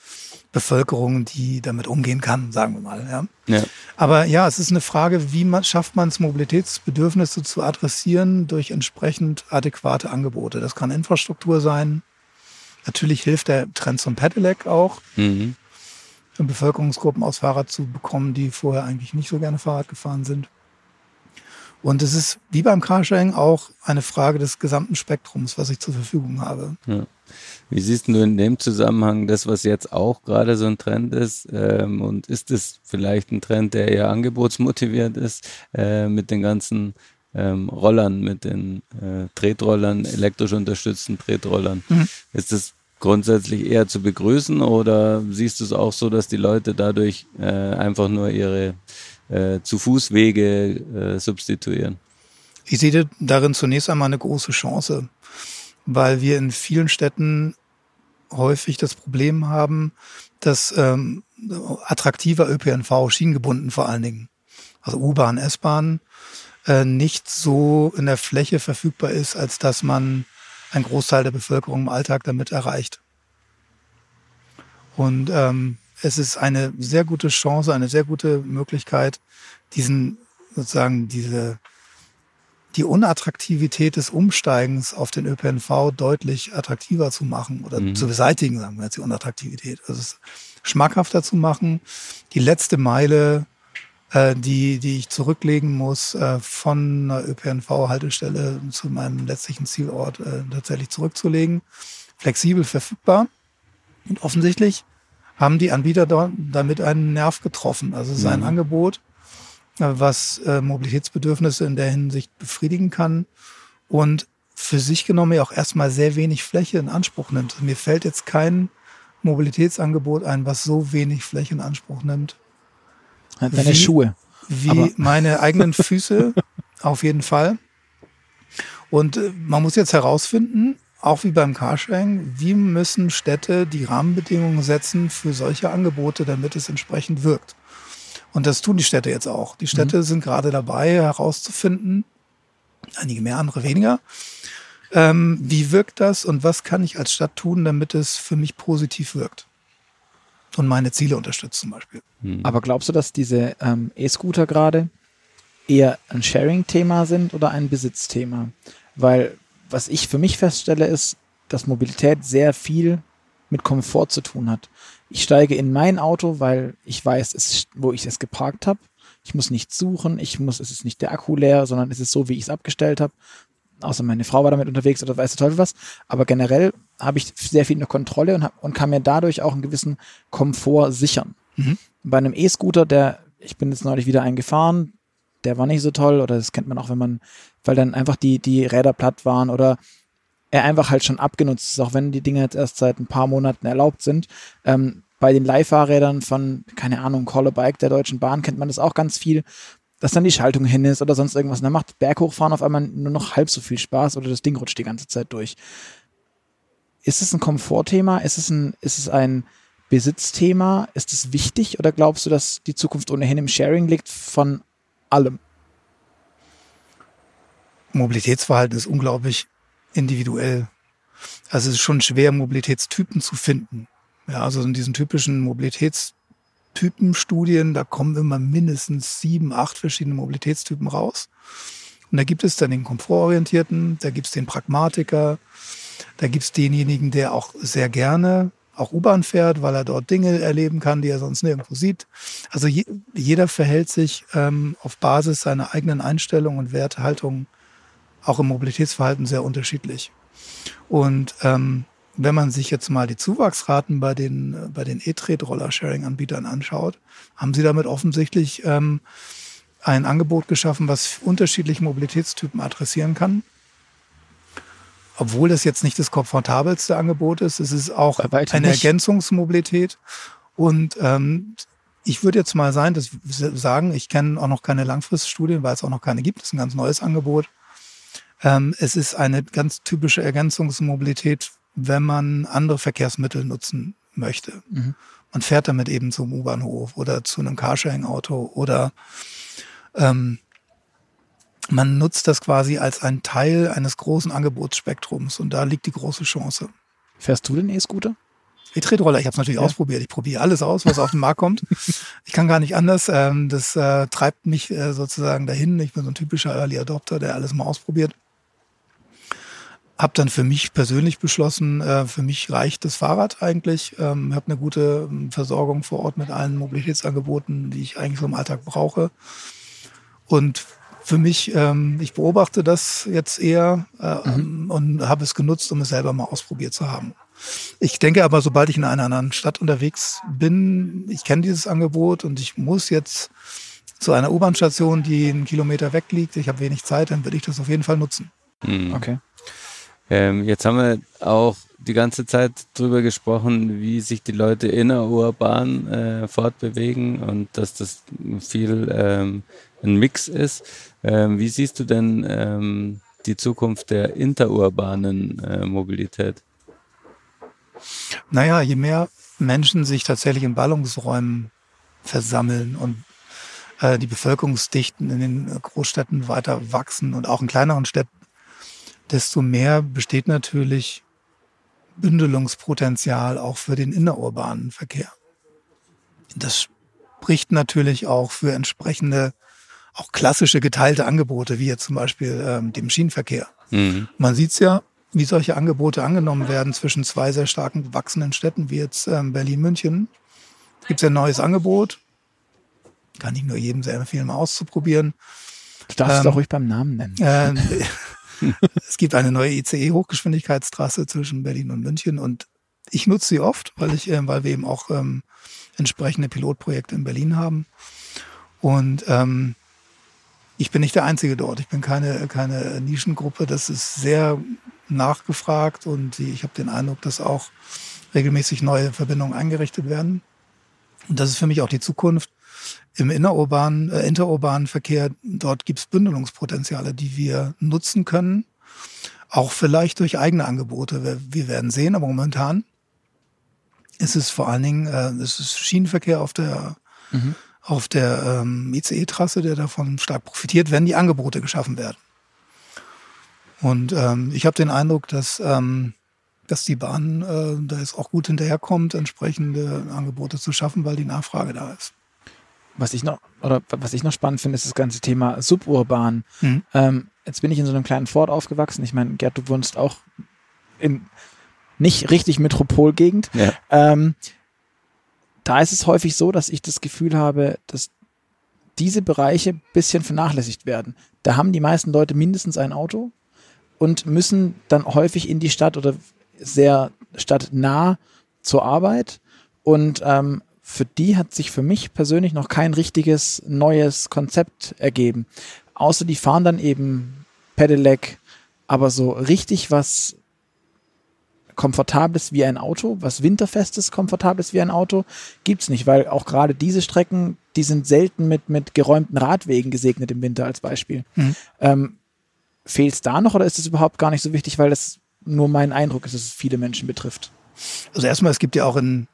Bevölkerung, die damit umgehen kann, sagen wir mal. Ja. ja. Aber ja, es ist eine Frage, wie man, schafft man es, Mobilitätsbedürfnisse zu adressieren durch entsprechend adäquate Angebote. Das kann Infrastruktur sein. Natürlich hilft der Trend zum Pedelec auch, mhm. Bevölkerungsgruppen aus Fahrrad zu bekommen, die vorher eigentlich nicht so gerne Fahrrad gefahren sind. Und es ist wie beim Carsharing auch eine Frage des gesamten Spektrums, was ich zur Verfügung habe. Ja. Wie siehst du in dem Zusammenhang das, was jetzt auch gerade so ein Trend ist? Ähm, und ist es vielleicht ein Trend, der eher angebotsmotiviert ist, äh, mit den ganzen ähm, Rollern, mit den äh, Tretrollern, elektrisch unterstützten Tretrollern? Mhm. Ist es grundsätzlich eher zu begrüßen oder siehst du es auch so, dass die Leute dadurch äh, einfach nur ihre äh, zu Fußwege äh, substituieren? Ich sehe darin zunächst einmal eine große Chance, weil wir in vielen Städten häufig das Problem haben, dass ähm, attraktiver ÖPNV, schienengebunden vor allen Dingen, also U-Bahn, S-Bahn, äh, nicht so in der Fläche verfügbar ist, als dass man einen Großteil der Bevölkerung im Alltag damit erreicht. Und ähm, es ist eine sehr gute Chance, eine sehr gute Möglichkeit, diesen sozusagen diese die Unattraktivität des Umsteigens auf den ÖPNV deutlich attraktiver zu machen oder mhm. zu beseitigen, sagen wir jetzt die Unattraktivität. Also es schmackhafter zu machen, die letzte Meile, äh, die, die ich zurücklegen muss, äh, von einer ÖPNV-Haltestelle zu meinem letztlichen Zielort äh, tatsächlich zurückzulegen, flexibel verfügbar. Und offensichtlich haben die Anbieter damit einen Nerv getroffen. Also es ist ein mhm. Angebot, äh, was äh, Mobilitätsbedürfnisse in der Hinsicht befriedigen kann und für sich genommen ja auch erstmal sehr wenig Fläche in Anspruch nimmt. Mir fällt jetzt kein Mobilitätsangebot ein, was so wenig Fläche in Anspruch nimmt. Deine wie, Schuhe. Wie Aber. meine eigenen (laughs) Füße, auf jeden Fall. Und äh, man muss jetzt herausfinden, auch wie beim Carsharing, wie müssen Städte die Rahmenbedingungen setzen für solche Angebote, damit es entsprechend wirkt. Und das tun die Städte jetzt auch. Die Städte mhm. sind gerade dabei herauszufinden, einige mehr, andere weniger, ähm, wie wirkt das und was kann ich als Stadt tun, damit es für mich positiv wirkt und meine Ziele unterstützt zum Beispiel. Mhm. Aber glaubst du, dass diese ähm, E-Scooter gerade eher ein Sharing-Thema sind oder ein Besitzthema? Weil was ich für mich feststelle, ist, dass Mobilität sehr viel mit Komfort zu tun hat. Ich steige in mein Auto, weil ich weiß, es, wo ich es geparkt habe. Ich muss nicht suchen, ich muss, es ist nicht der Akku leer, sondern es ist so, wie ich es abgestellt habe. Außer meine Frau war damit unterwegs oder weiß der Teufel was. Aber generell habe ich sehr viel in der Kontrolle und, hab, und kann mir dadurch auch einen gewissen Komfort sichern. Mhm. Bei einem E-Scooter, der, ich bin jetzt neulich wieder eingefahren, der war nicht so toll oder das kennt man auch, wenn man, weil dann einfach die, die Räder platt waren oder er einfach halt schon abgenutzt ist, auch wenn die Dinge jetzt erst seit ein paar Monaten erlaubt sind. Ähm, bei den Leihfahrrädern von, keine Ahnung, Call a Bike der Deutschen Bahn kennt man das auch ganz viel, dass dann die Schaltung hin ist oder sonst irgendwas. Und dann macht Berghochfahren auf einmal nur noch halb so viel Spaß oder das Ding rutscht die ganze Zeit durch. Ist es ein Komfortthema? Ist es ein, ist es ein Besitzthema? Ist es wichtig oder glaubst du, dass die Zukunft ohnehin im Sharing liegt von allem. Mobilitätsverhalten ist unglaublich individuell. Also es ist schon schwer, Mobilitätstypen zu finden. Ja, also in diesen typischen Mobilitätstypenstudien, da kommen immer mindestens sieben, acht verschiedene Mobilitätstypen raus. Und da gibt es dann den komfortorientierten, da gibt es den Pragmatiker, Da gibt's denjenigen, der auch sehr gerne auch U-Bahn fährt, weil er dort Dinge erleben kann, die er sonst nirgendwo sieht. Also je, jeder verhält sich ähm, auf Basis seiner eigenen Einstellung und Werthaltung auch im Mobilitätsverhalten sehr unterschiedlich. Und ähm, wenn man sich jetzt mal die Zuwachsraten bei den, bei den E-Trade-Roller-Sharing-Anbietern anschaut, haben sie damit offensichtlich ähm, ein Angebot geschaffen, was unterschiedliche Mobilitätstypen adressieren kann obwohl das jetzt nicht das komfortabelste Angebot ist, es ist auch eine nicht. Ergänzungsmobilität. Und ähm, ich würde jetzt mal sein, das sagen, ich kenne auch noch keine Langfriststudien, weil es auch noch keine gibt. Das ist ein ganz neues Angebot. Ähm, es ist eine ganz typische Ergänzungsmobilität, wenn man andere Verkehrsmittel nutzen möchte. Mhm. Man fährt damit eben zum U-Bahnhof oder zu einem Carsharing-Auto oder ähm, man nutzt das quasi als ein Teil eines großen Angebotsspektrums und da liegt die große Chance. Fährst du den E-Scooter? E-Tretroller, ich habe es natürlich ja. ausprobiert. Ich probiere alles aus, was auf den Markt kommt. (laughs) Ich kann gar nicht anders. Ähm, das äh, treibt mich äh, sozusagen dahin. Ich bin so ein typischer Early Adopter, der alles mal ausprobiert. Hab dann für mich persönlich beschlossen, äh, für mich reicht das Fahrrad eigentlich. Ähm, habe eine gute ähm, Versorgung vor Ort mit allen Mobilitätsangeboten, die ich eigentlich so im Alltag brauche. Und für mich, ähm, ich beobachte das jetzt eher äh, mhm. und habe es genutzt, um es selber mal ausprobiert zu haben. Ich denke aber, sobald ich in einer anderen Stadt unterwegs bin, ich kenne dieses Angebot und ich muss jetzt zu einer U-Bahn-Station, die einen Kilometer weg liegt, ich habe wenig Zeit, dann würde ich das auf jeden Fall nutzen. Mhm. Okay. Ähm, jetzt haben wir auch die ganze Zeit drüber gesprochen, wie sich die Leute innerurban äh, fortbewegen und dass das viel ähm, ein Mix ist. Ähm, wie siehst du denn ähm, die Zukunft der interurbanen äh, Mobilität? Naja, je mehr Menschen sich tatsächlich in Ballungsräumen versammeln und äh, die Bevölkerungsdichten in den Großstädten weiter wachsen und auch in kleineren Städten, desto mehr besteht natürlich Bündelungspotenzial auch für den innerurbanen Verkehr. Das spricht natürlich auch für entsprechende auch klassische geteilte Angebote, wie jetzt zum Beispiel ähm, dem Schienenverkehr. Mhm. Man sieht es ja, wie solche Angebote angenommen werden zwischen zwei sehr starken wachsenden Städten, wie jetzt ähm, Berlin, München. Gibt es ein neues Angebot. Kann ich nur jedem sehr empfehlen, mal auszuprobieren. Du darfst ähm, es doch ruhig beim Namen nennen. Äh, (laughs) (laughs) es gibt eine neue ICE-Hochgeschwindigkeitstrasse zwischen Berlin und München und ich nutze sie oft, weil ich, äh, weil wir eben auch ähm, entsprechende Pilotprojekte in Berlin haben. Und ähm, ich bin nicht der Einzige dort. Ich bin keine, keine Nischengruppe. Das ist sehr nachgefragt und ich habe den Eindruck, dass auch regelmäßig neue Verbindungen eingerichtet werden. Und das ist für mich auch die Zukunft. Im innerurbanen, äh, interurbanen Verkehr, dort gibt es Bündelungspotenziale, die wir nutzen können. Auch vielleicht durch eigene Angebote. Wir, wir werden sehen, aber momentan ist es vor allen Dingen, äh, es ist Schienenverkehr auf der mhm auf der ähm, ICE-Trasse, der davon stark profitiert, wenn die Angebote geschaffen werden. Und ähm, ich habe den Eindruck, dass, ähm, dass die Bahn äh, da jetzt auch gut hinterherkommt, entsprechende Angebote zu schaffen, weil die Nachfrage da ist. Was ich noch, oder was ich noch spannend finde, ist das ganze Thema suburban. Mhm. Ähm, jetzt bin ich in so einem kleinen Fort aufgewachsen. Ich meine, Gerd, du wohnst auch in nicht richtig Metropolgegend. Ja. Ähm, da ist es häufig so, dass ich das Gefühl habe, dass diese Bereiche bisschen vernachlässigt werden. Da haben die meisten Leute mindestens ein Auto und müssen dann häufig in die Stadt oder sehr stadtnah zur Arbeit. Und ähm, für die hat sich für mich persönlich noch kein richtiges neues Konzept ergeben. Außer die fahren dann eben Pedelec, aber so richtig was komfortables wie ein Auto, was winterfestes, komfortables wie ein Auto, gibt's nicht, weil auch gerade diese Strecken, die sind selten mit, mit geräumten Radwegen gesegnet im Winter als Beispiel. Mhm. Ähm, Fehlt es da noch oder ist es überhaupt gar nicht so wichtig, weil das nur mein Eindruck ist, dass es viele Menschen betrifft? Also erstmal, es gibt ja auch in,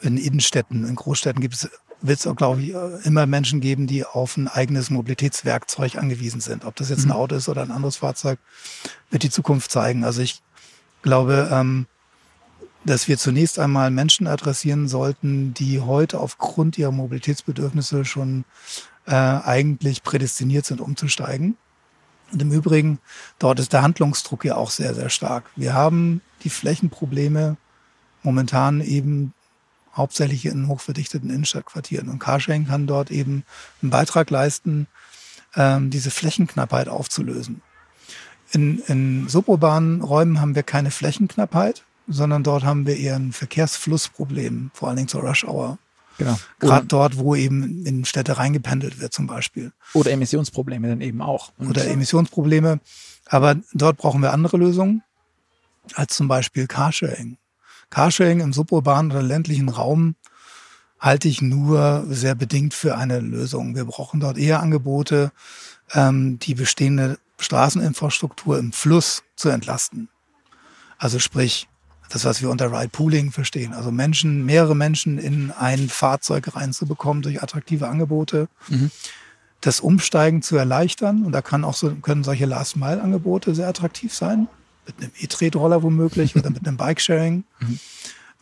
in Innenstädten, in Großstädten gibt es wird es auch, glaube ich, immer Menschen geben, die auf ein eigenes Mobilitätswerkzeug angewiesen sind. Ob das jetzt ein mhm. Auto ist oder ein anderes Fahrzeug, wird die Zukunft zeigen. Also ich glaube, ähm, dass wir zunächst einmal Menschen adressieren sollten, die heute aufgrund ihrer Mobilitätsbedürfnisse schon äh, eigentlich prädestiniert sind, umzusteigen. Und im Übrigen, dort ist der Handlungsdruck ja auch sehr, sehr stark. Wir haben die Flächenprobleme momentan eben hauptsächlich in hochverdichteten Innenstadtquartieren. Und Carsharing kann dort eben einen Beitrag leisten, ähm, diese Flächenknappheit aufzulösen. In, in suburbanen Räumen haben wir keine Flächenknappheit, sondern dort haben wir eher ein Verkehrsflussproblem, vor allen Dingen zur Rush Hour. Genau. Gerade dort, wo eben in Städte reingependelt wird zum Beispiel. Oder Emissionsprobleme dann eben auch. Und Oder Emissionsprobleme. Aber dort brauchen wir andere Lösungen als zum Beispiel Carsharing. Carsharing im suburbanen oder ländlichen Raum halte ich nur sehr bedingt für eine Lösung. Wir brauchen dort eher Angebote, ähm, die bestehende Straßeninfrastruktur im Fluss zu entlasten. Also sprich, das, was wir unter Ride Pooling verstehen. Also Menschen, mehrere Menschen in ein Fahrzeug reinzubekommen durch attraktive Angebote. Mhm. Das Umsteigen zu erleichtern. Und da kann auch so, können solche Last-Mile-Angebote sehr attraktiv sein. Mit einem E-Tretroller womöglich oder mit einem Bikesharing. Mhm.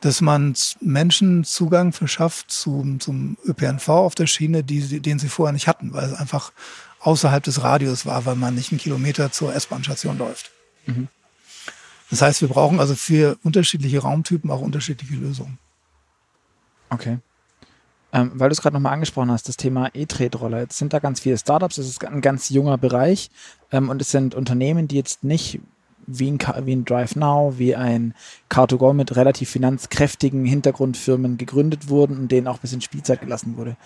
Dass man Menschen Zugang verschafft zum, zum ÖPNV auf der Schiene, die, den sie vorher nicht hatten, weil es einfach außerhalb des Radius war, weil man nicht einen Kilometer zur S-Bahn-Station läuft. Mhm. Das heißt, wir brauchen also für unterschiedliche Raumtypen auch unterschiedliche Lösungen. Okay. Ähm, weil du es gerade nochmal angesprochen hast, das Thema E-Tretroller. Jetzt sind da ganz viele Startups, es ist ein ganz junger Bereich ähm, und es sind Unternehmen, die jetzt nicht wie ein, wie ein Drive Now, wie ein Car2Go mit relativ finanzkräftigen Hintergrundfirmen gegründet wurden und denen auch ein bisschen Spielzeit gelassen wurde.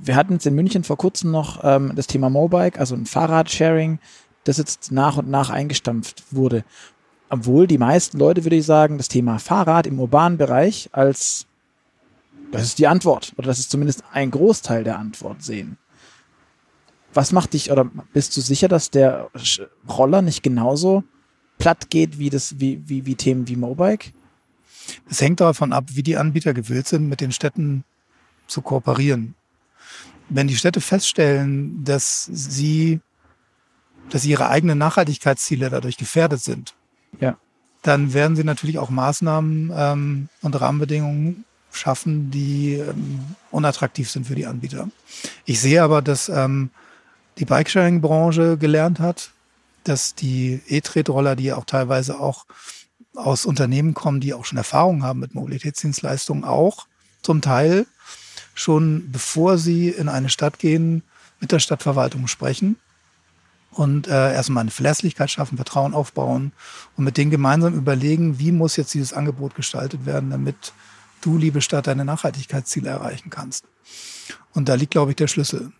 Wir hatten jetzt in München vor kurzem noch ähm, das Thema Mobike, also ein Fahrradsharing, das jetzt nach und nach eingestampft wurde obwohl die meisten Leute, würde ich sagen, das Thema Fahrrad im urbanen Bereich als das ist die Antwort oder das ist zumindest ein Großteil der Antwort sehen. Was macht dich oder bist du sicher, dass der Roller nicht genauso platt geht wie das wie wie wie Themen wie Mobike? Es hängt davon ab, wie die Anbieter gewillt sind, mit den Städten zu kooperieren. Wenn die Städte feststellen, dass sie dass ihre eigenen Nachhaltigkeitsziele dadurch gefährdet sind, ja. Dann werden sie natürlich auch Maßnahmen ähm, und Rahmenbedingungen schaffen, die ähm, unattraktiv sind für die Anbieter. Ich sehe aber, dass ähm, die Bikesharing-Branche gelernt hat, dass die E-Tretroller, die auch teilweise auch aus Unternehmen kommen, die auch schon Erfahrung haben mit Mobilitätsdienstleistungen, auch zum Teil schon bevor sie in eine Stadt gehen, mit der Stadtverwaltung sprechen und äh, erstmal eine Verlässlichkeit schaffen, Vertrauen aufbauen und mit denen gemeinsam überlegen, wie muss jetzt dieses Angebot gestaltet werden, damit du, liebe Stadt, deine Nachhaltigkeitsziele erreichen kannst. Und da liegt, glaube ich, der Schlüssel.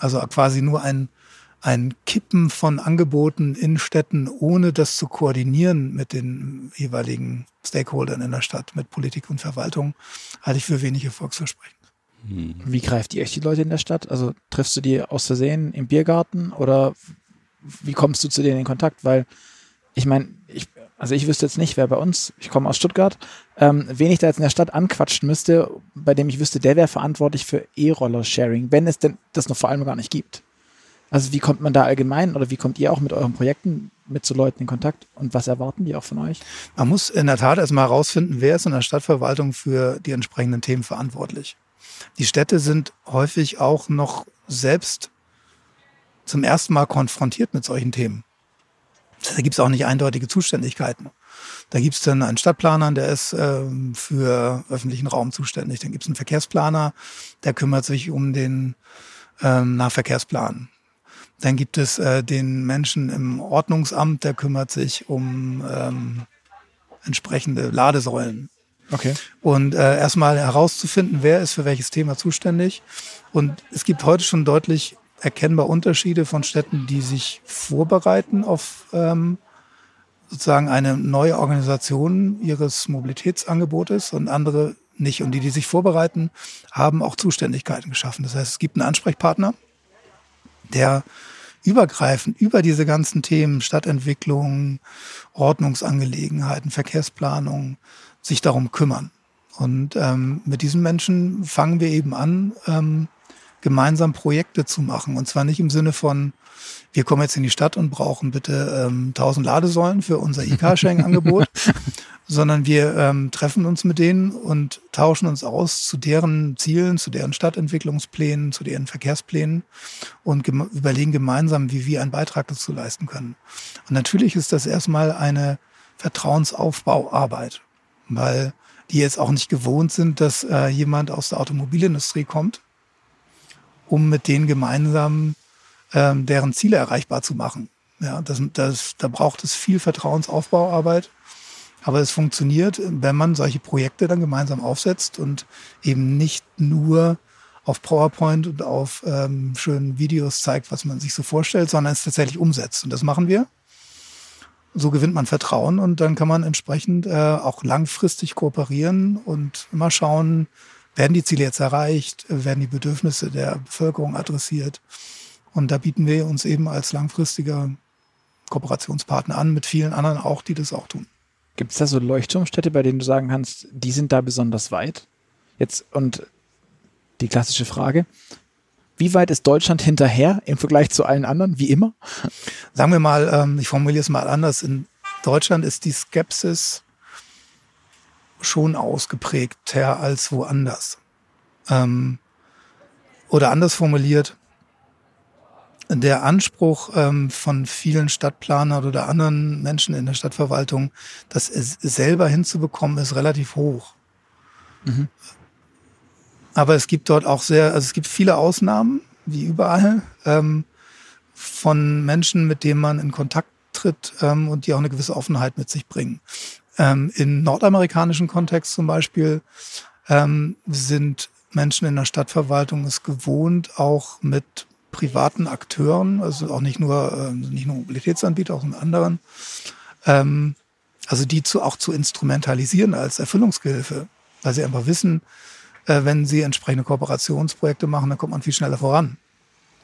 Also quasi nur ein, ein Kippen von Angeboten in Städten, ohne das zu koordinieren mit den jeweiligen Stakeholdern in der Stadt, mit Politik und Verwaltung, halte ich für wenig erfolgsversprechend. Wie greift ihr euch die Leute in der Stadt? Also triffst du die aus Versehen im Biergarten oder wie kommst du zu denen in Kontakt? Weil ich meine, ich, also ich wüsste jetzt nicht, wer bei uns, ich komme aus Stuttgart, ähm, wen ich da jetzt in der Stadt anquatschen müsste, bei dem ich wüsste, der wäre verantwortlich für E-Roller-Sharing, wenn es denn das noch vor allem gar nicht gibt. Also wie kommt man da allgemein oder wie kommt ihr auch mit euren Projekten mit zu Leuten in Kontakt und was erwarten die auch von euch? Man muss in der Tat erstmal herausfinden, wer ist in der Stadtverwaltung für die entsprechenden Themen verantwortlich. Die Städte sind häufig auch noch selbst zum ersten Mal konfrontiert mit solchen Themen. Da gibt es auch nicht eindeutige Zuständigkeiten. Da gibt es dann einen Stadtplaner, der ist ähm, für öffentlichen Raum zuständig. Dann gibt es einen Verkehrsplaner, der kümmert sich um den ähm, Nahverkehrsplan. Dann gibt es äh, den Menschen im Ordnungsamt, der kümmert sich um ähm, entsprechende Ladesäulen. Okay. Und äh, erstmal herauszufinden, wer ist für welches Thema zuständig. Und es gibt heute schon deutlich erkennbar Unterschiede von Städten, die sich vorbereiten auf ähm, sozusagen eine neue Organisation ihres Mobilitätsangebotes und andere nicht. Und die, die sich vorbereiten, haben auch Zuständigkeiten geschaffen. Das heißt, es gibt einen Ansprechpartner, der übergreifend über diese ganzen Themen Stadtentwicklung, Ordnungsangelegenheiten, Verkehrsplanung sich darum kümmern. Und ähm, mit diesen Menschen fangen wir eben an, ähm, gemeinsam Projekte zu machen. Und zwar nicht im Sinne von, wir kommen jetzt in die Stadt und brauchen bitte ähm, 1000 Ladesäulen für unser E-Carsharing-Angebot, (laughs) sondern wir ähm, treffen uns mit denen und tauschen uns aus zu deren Zielen, zu deren Stadtentwicklungsplänen, zu deren Verkehrsplänen und gem überlegen gemeinsam, wie wir einen Beitrag dazu leisten können. Und natürlich ist das erstmal eine Vertrauensaufbauarbeit, weil die jetzt auch nicht gewohnt sind, dass äh, jemand aus der Automobilindustrie kommt, um mit denen gemeinsam ähm, deren Ziele erreichbar zu machen. Ja, das, das, da braucht es viel Vertrauensaufbauarbeit. Aber es funktioniert, wenn man solche Projekte dann gemeinsam aufsetzt und eben nicht nur auf PowerPoint und auf ähm, schönen Videos zeigt, was man sich so vorstellt, sondern es tatsächlich umsetzt. Und das machen wir. So gewinnt man Vertrauen und dann kann man entsprechend äh, auch langfristig kooperieren und immer schauen, werden die Ziele jetzt erreicht, werden die Bedürfnisse der Bevölkerung adressiert. Und da bieten wir uns eben als langfristiger Kooperationspartner an, mit vielen anderen auch, die das auch tun. Gibt es da so Leuchtturmstädte, bei denen du sagen kannst, die sind da besonders weit? Jetzt und die klassische Frage, wie weit ist Deutschland hinterher im Vergleich zu allen anderen, wie immer? Sagen wir mal, ähm, ich formuliere es mal anders, in Deutschland ist die Skepsis schon ausgeprägter als woanders. Ähm, oder anders formuliert, der Anspruch ähm, von vielen Stadtplanern oder anderen Menschen in der Stadtverwaltung, das selber hinzubekommen, ist relativ hoch. Mhm. Aber es gibt dort auch sehr, also es gibt viele Ausnahmen, wie überall, ähm, von Menschen, mit denen man in Kontakt tritt ähm, und die auch eine gewisse Offenheit mit sich bringen. Ähm, Im nordamerikanischen Kontext zum Beispiel ähm, sind Menschen in der Stadtverwaltung es gewohnt, auch mit privaten Akteuren, also auch nicht nur, äh, nicht nur Mobilitätsanbieter, auch mit anderen, ähm, also die zu, auch zu instrumentalisieren als Erfüllungsgehilfe, weil sie einfach wissen, wenn sie entsprechende Kooperationsprojekte machen, dann kommt man viel schneller voran.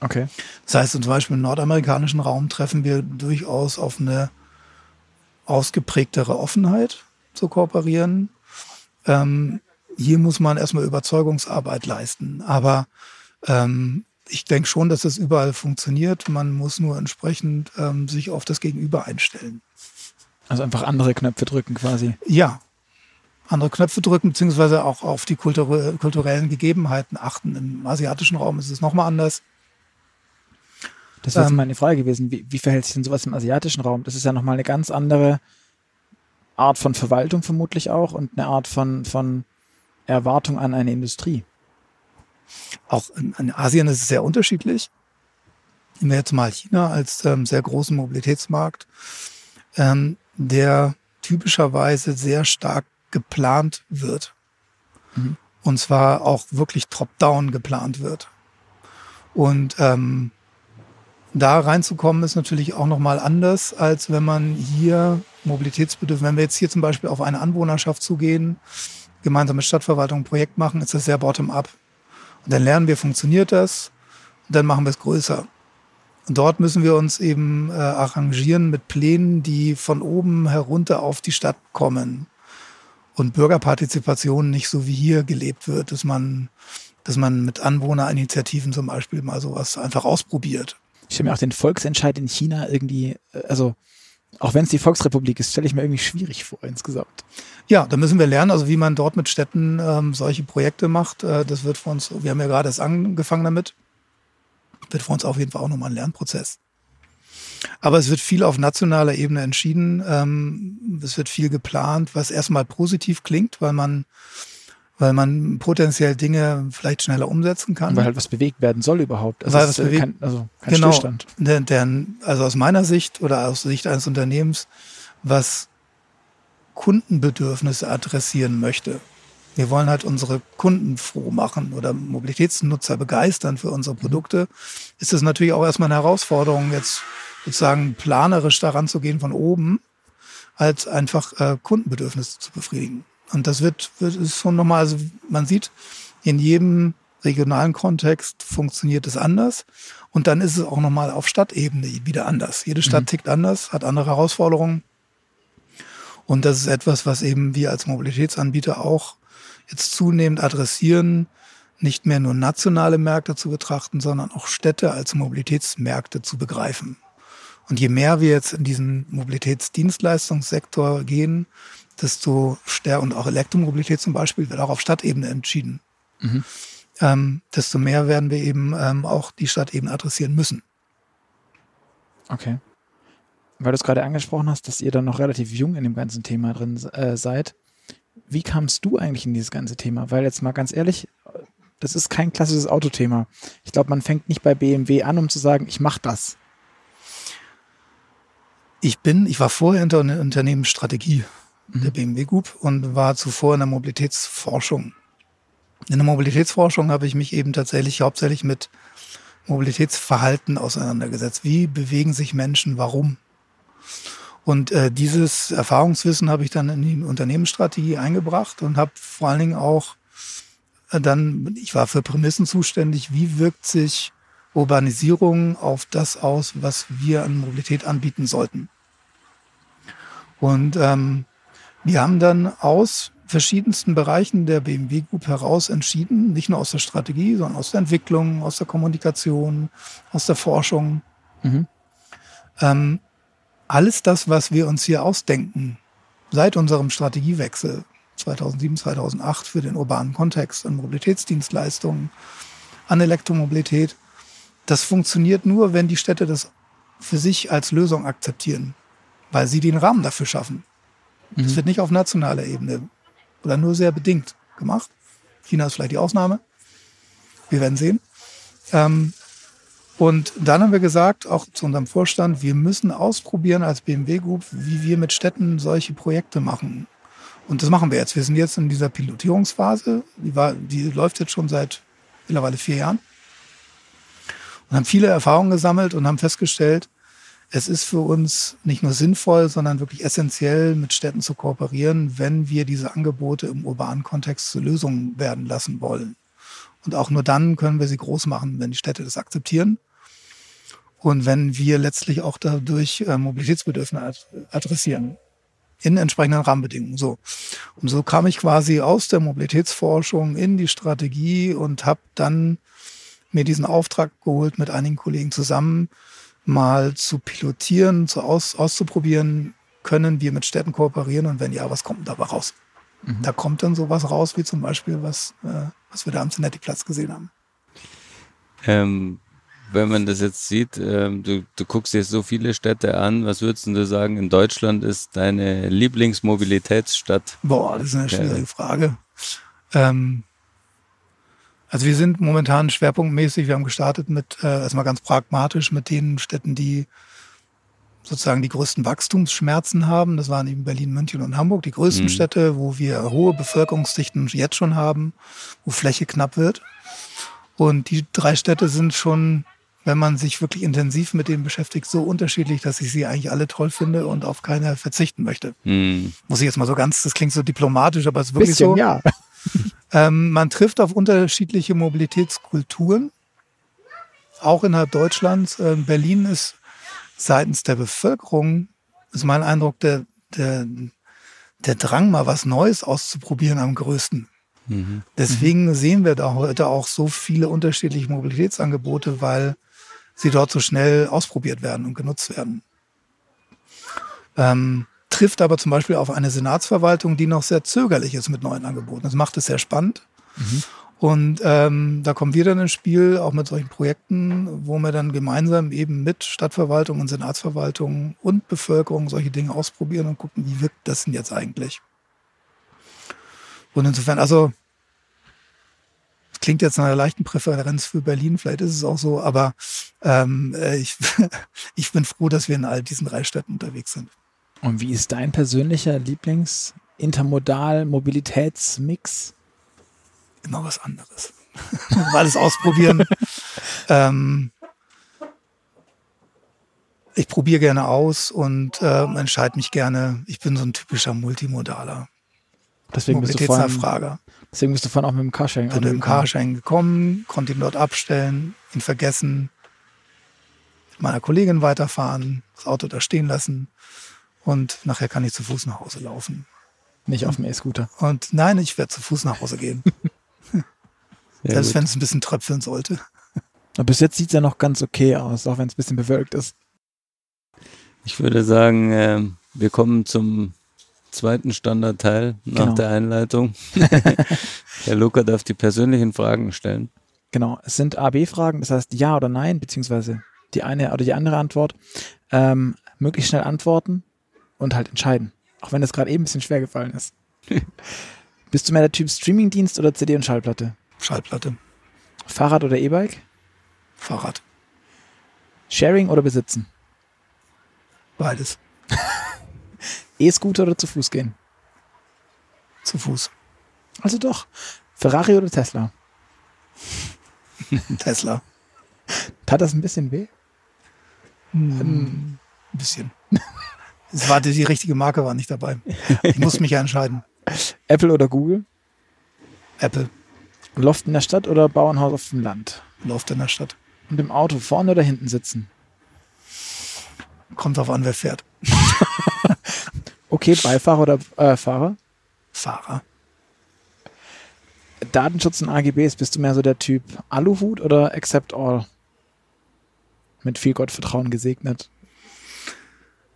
Okay. Das heißt, zum Beispiel im nordamerikanischen Raum treffen wir durchaus auf eine ausgeprägtere Offenheit zu kooperieren. Ähm, hier muss man erstmal Überzeugungsarbeit leisten. Aber ähm, ich denke schon, dass das überall funktioniert. Man muss nur entsprechend ähm, sich auf das Gegenüber einstellen. Also einfach andere Knöpfe drücken quasi. Ja, andere Knöpfe drücken, beziehungsweise auch auf die kultur kulturellen Gegebenheiten achten. Im asiatischen Raum ist es nochmal anders. Das wäre ähm, meine Frage gewesen. Wie, wie verhält sich denn sowas im asiatischen Raum? Das ist ja nochmal eine ganz andere Art von Verwaltung vermutlich auch und eine Art von, von Erwartung an eine Industrie. Auch in, in Asien ist es sehr unterschiedlich. Nehmen wir jetzt mal China als ähm, sehr großen Mobilitätsmarkt, ähm, der typischerweise sehr stark geplant wird. Mhm. Und zwar auch wirklich top-down geplant wird. Und ähm, da reinzukommen ist natürlich auch nochmal anders, als wenn man hier Mobilitätsbedürfnisse, wenn wir jetzt hier zum Beispiel auf eine Anwohnerschaft zugehen, gemeinsam mit Stadtverwaltung ein Projekt machen, ist das sehr bottom-up. Und dann lernen wir, funktioniert das, und dann machen wir es größer. Und dort müssen wir uns eben äh, arrangieren mit Plänen, die von oben herunter auf die Stadt kommen. Und Bürgerpartizipation nicht so wie hier gelebt wird, dass man, dass man mit Anwohnerinitiativen zum Beispiel mal sowas einfach ausprobiert. Ich stelle mir auch den Volksentscheid in China irgendwie, äh, also auch wenn es die Volksrepublik ist, stelle ich mir irgendwie schwierig vor insgesamt. Ja, da müssen wir lernen, also wie man dort mit Städten ähm, solche Projekte macht. Äh, das wird für uns, wir haben ja gerade erst angefangen damit, wird für uns auf jeden Fall auch nochmal ein Lernprozess. Aber es wird viel auf nationaler Ebene entschieden. Ähm, es wird viel geplant, was erstmal positiv klingt, weil man weil man potenziell Dinge vielleicht schneller umsetzen kann. Weil halt was bewegt werden soll überhaupt. Also weil was bewegt, kein, also kein genau, Stillstand. Der, also aus meiner Sicht oder aus Sicht eines Unternehmens, was Kundenbedürfnisse adressieren möchte. Wir wollen halt unsere Kunden froh machen oder Mobilitätsnutzer begeistern für unsere Produkte. Ist es natürlich auch erstmal eine Herausforderung, jetzt sozusagen planerisch daran zu gehen von oben, als einfach äh, Kundenbedürfnisse zu befriedigen. Und das wird, wird ist schon nochmal, also man sieht, in jedem regionalen Kontext funktioniert es anders. Und dann ist es auch nochmal auf Stadtebene wieder anders. Jede Stadt mhm. tickt anders, hat andere Herausforderungen. Und das ist etwas, was eben wir als Mobilitätsanbieter auch jetzt zunehmend adressieren, nicht mehr nur nationale Märkte zu betrachten, sondern auch Städte als Mobilitätsmärkte zu begreifen. Und je mehr wir jetzt in diesen Mobilitätsdienstleistungssektor gehen, desto stärker, und auch Elektromobilität zum Beispiel, wird auch auf Stadtebene entschieden, mhm. ähm, desto mehr werden wir eben ähm, auch die Stadtebene adressieren müssen. Okay. Weil du es gerade angesprochen hast, dass ihr dann noch relativ jung in dem ganzen Thema drin äh, seid. Wie kamst du eigentlich in dieses ganze Thema? Weil jetzt mal ganz ehrlich, das ist kein klassisches Autothema. Ich glaube, man fängt nicht bei BMW an, um zu sagen, ich mache das. Ich bin, ich war vorher in der Unternehmensstrategie mhm. der BMW Group und war zuvor in der Mobilitätsforschung. In der Mobilitätsforschung habe ich mich eben tatsächlich hauptsächlich mit Mobilitätsverhalten auseinandergesetzt. Wie bewegen sich Menschen, warum? Und äh, dieses Erfahrungswissen habe ich dann in die Unternehmensstrategie eingebracht und habe vor allen Dingen auch äh, dann, ich war für Prämissen zuständig, wie wirkt sich Urbanisierung auf das aus, was wir an Mobilität anbieten sollten. Und ähm, wir haben dann aus verschiedensten Bereichen der BMW Group heraus entschieden, nicht nur aus der Strategie, sondern aus der Entwicklung, aus der Kommunikation, aus der Forschung, mhm. ähm, alles das, was wir uns hier ausdenken, seit unserem Strategiewechsel 2007, 2008 für den urbanen Kontext an Mobilitätsdienstleistungen, an Elektromobilität, das funktioniert nur, wenn die Städte das für sich als Lösung akzeptieren, weil sie den Rahmen dafür schaffen. Mhm. Das wird nicht auf nationaler Ebene oder nur sehr bedingt gemacht. China ist vielleicht die Ausnahme. Wir werden sehen. Ähm, und dann haben wir gesagt, auch zu unserem Vorstand, wir müssen ausprobieren als BMW Group, wie wir mit Städten solche Projekte machen. Und das machen wir jetzt. Wir sind jetzt in dieser Pilotierungsphase. Die, war, die läuft jetzt schon seit mittlerweile vier Jahren. Und haben viele Erfahrungen gesammelt und haben festgestellt, es ist für uns nicht nur sinnvoll, sondern wirklich essentiell, mit Städten zu kooperieren, wenn wir diese Angebote im urbanen Kontext zu Lösungen werden lassen wollen. Und auch nur dann können wir sie groß machen, wenn die Städte das akzeptieren. Und wenn wir letztlich auch dadurch äh, Mobilitätsbedürfnisse adressieren. In entsprechenden Rahmenbedingungen. So. Und so kam ich quasi aus der Mobilitätsforschung in die Strategie und habe dann mir diesen Auftrag geholt, mit einigen Kollegen zusammen mal zu pilotieren, zu aus, auszuprobieren, können wir mit Städten kooperieren und wenn ja, was kommt dabei raus? Mhm. Da kommt dann sowas raus, wie zum Beispiel, was, äh, was wir da am Zenetti-Platz gesehen haben. Ähm, wenn man das jetzt sieht, ähm, du, du guckst dir so viele Städte an, was würdest du sagen, in Deutschland ist deine Lieblingsmobilitätsstadt? Boah, das ist eine schwierige ja. Frage. Ähm, also wir sind momentan schwerpunktmäßig, wir haben gestartet mit, äh, erstmal ganz pragmatisch, mit den Städten, die sozusagen die größten Wachstumsschmerzen haben. Das waren eben Berlin, München und Hamburg, die größten mhm. Städte, wo wir hohe Bevölkerungsdichten jetzt schon haben, wo Fläche knapp wird. Und die drei Städte sind schon, wenn man sich wirklich intensiv mit denen beschäftigt, so unterschiedlich, dass ich sie eigentlich alle toll finde und auf keine verzichten möchte. Mhm. Muss ich jetzt mal so ganz, das klingt so diplomatisch, aber es ist wirklich Bisschen, so. Ja. (laughs) ähm, man trifft auf unterschiedliche Mobilitätskulturen, auch innerhalb Deutschlands. Ähm, Berlin ist seitens der Bevölkerung, ist mein Eindruck, der, der, der Drang, mal was Neues auszuprobieren am größten. Mhm. Deswegen mhm. sehen wir da heute auch so viele unterschiedliche Mobilitätsangebote, weil sie dort so schnell ausprobiert werden und genutzt werden. Ähm, trifft aber zum Beispiel auf eine Senatsverwaltung, die noch sehr zögerlich ist mit neuen Angeboten. Das macht es sehr spannend. Mhm. Und ähm, da kommen wir dann ins Spiel, auch mit solchen Projekten, wo wir dann gemeinsam eben mit Stadtverwaltung und Senatsverwaltung und Bevölkerung solche Dinge ausprobieren und gucken, wie wirkt das denn jetzt eigentlich. Und insofern, also klingt jetzt nach einer leichten Präferenz für Berlin, vielleicht ist es auch so, aber ähm, äh, ich, (laughs) ich bin froh, dass wir in all diesen drei Städten unterwegs sind. Und wie ist dein persönlicher Lieblings-Intermodal-Mobilitätsmix? immer was anderes. (laughs) Alles ausprobieren. (laughs) ähm, ich probiere gerne aus und äh, entscheide mich gerne. Ich bin so ein typischer Multimodaler. Deswegen bist du vorhin, deswegen bist du vorhin auch mit dem Carsharing. Bin mit dem Carsharing gekommen, konnte ihn dort abstellen, ihn vergessen, mit meiner Kollegin weiterfahren, das Auto da stehen lassen und nachher kann ich zu Fuß nach Hause laufen. Nicht auf dem E-Scooter. Und nein, ich werde zu Fuß nach Hause gehen. (laughs) (laughs) Selbst gut. wenn es ein bisschen tröpfeln sollte. Aber bis jetzt sieht es ja noch ganz okay aus, auch wenn es ein bisschen bewölkt ist. Ich würde sagen, ähm, wir kommen zum zweiten Standardteil nach Genau. der Einleitung. (laughs) der Luca darf die persönlichen Fragen stellen. Genau, es sind A-B-Fragen, das heißt Ja oder Nein, beziehungsweise die eine oder die andere Antwort. Ähm, möglichst schnell antworten und halt entscheiden. Auch wenn das gerade eben ein bisschen schwer gefallen ist. (laughs) Bist du mehr der Typ Streamingdienst oder CD und Schallplatte? Schallplatte, Fahrrad oder E-Bike? Fahrrad, Sharing oder besitzen? beides. (laughs) E-Scooter oder zu Fuß gehen? Zu Fuß. Also doch. Ferrari oder Tesla? (laughs) Tesla. Tat das ein bisschen weh? Hm, ein bisschen. Es war die, die richtige Marke war nicht dabei. Ich muss mich ja entscheiden. (laughs) Apple oder Google? Apple Loft in der Stadt oder Bauernhaus auf dem Land? läuft in der Stadt. Und im Auto vorne oder hinten sitzen? Kommt drauf an, wer fährt. (laughs) Okay, Beifahrer oder äh, Fahrer? Fahrer. Datenschutz und AGBs, bist du mehr so der Typ Aluhut oder Accept All? Mit viel Gottvertrauen gesegnet.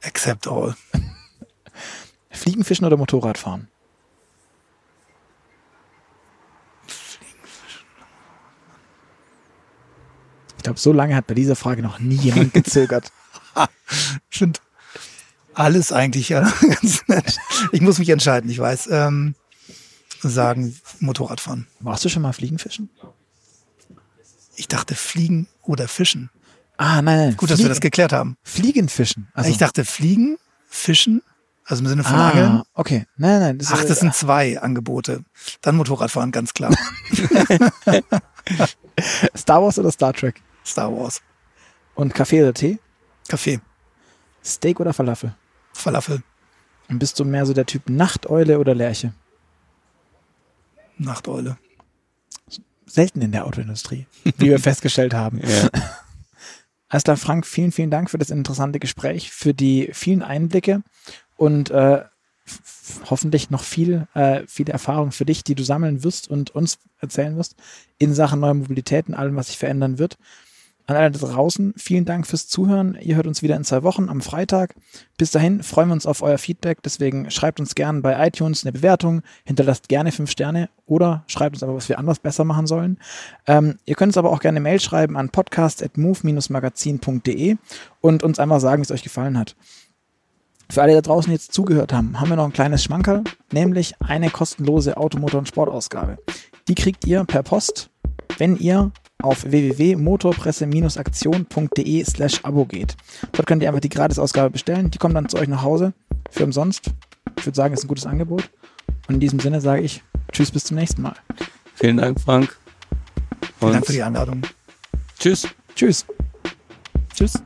Accept all. (laughs) Fliegenfischen oder Motorradfahren? Ich glaube, so lange hat bei dieser Frage noch nie jemand gezögert. (laughs) Finde alles eigentlich ja (laughs) ganz nett. Ich muss mich entscheiden, ich weiß. Ähm, sagen Motorradfahren. Warst du schon mal Fliegenfischen? Ich dachte Fliegen oder Fischen. Ah, nein, nein. Gut, dass wir das geklärt haben. Fliegenfischen. Also, Ich dachte Fliegen, Fischen, also im Sinne von ah, Angeln. okay. Nein, nein. Das Ach, das sind zwei Angebote. Dann Motorradfahren, ganz klar. (laughs) (laughs) Star Wars oder Star Trek? Star Wars. Und Kaffee oder Tee? Kaffee, Steak oder Falafel? Falafel, Und bist du mehr so der Typ Nachteule oder Lerche? Nachteule. Selten in der Autoindustrie, wie wir (laughs) festgestellt haben. Ja. Klar, Frank, vielen, vielen Dank für das interessante Gespräch, für die vielen Einblicke und äh, hoffentlich noch viel, äh, viele Erfahrungen für dich, die du sammeln wirst und uns erzählen wirst in Sachen neue Mobilität und allem, was sich verändern wird. An alle da draußen, vielen Dank fürs Zuhören. Ihr hört uns wieder in zwei Wochen am Freitag. Bis dahin freuen wir uns auf euer Feedback. Deswegen schreibt uns gerne bei iTunes eine Bewertung, hinterlasst gerne fünf Sterne oder schreibt uns aber, was wir anders besser machen sollen. Ähm, ihr könnt uns aber auch gerne Mail schreiben an podcast.move-magazin.de und uns einmal sagen, wie es euch gefallen hat. Für alle, die da draußen jetzt zugehört haben, haben wir noch ein kleines Schmankerl, nämlich eine kostenlose Automotor- und Sportausgabe. Die kriegt ihr per Post, wenn ihr auf www.motorpresse-aktion.de slash Abo geht. Dort könnt ihr einfach die Gratisausgabe bestellen. Die kommt dann zu euch nach Hause für umsonst. Ich würde sagen, ist ein gutes Angebot. Und in diesem Sinne sage ich Tschüss, bis zum nächsten Mal. Vielen Dank, Frank. Vielen Und Dank für die Einladung. tschüss. Tschüss. Tschüss.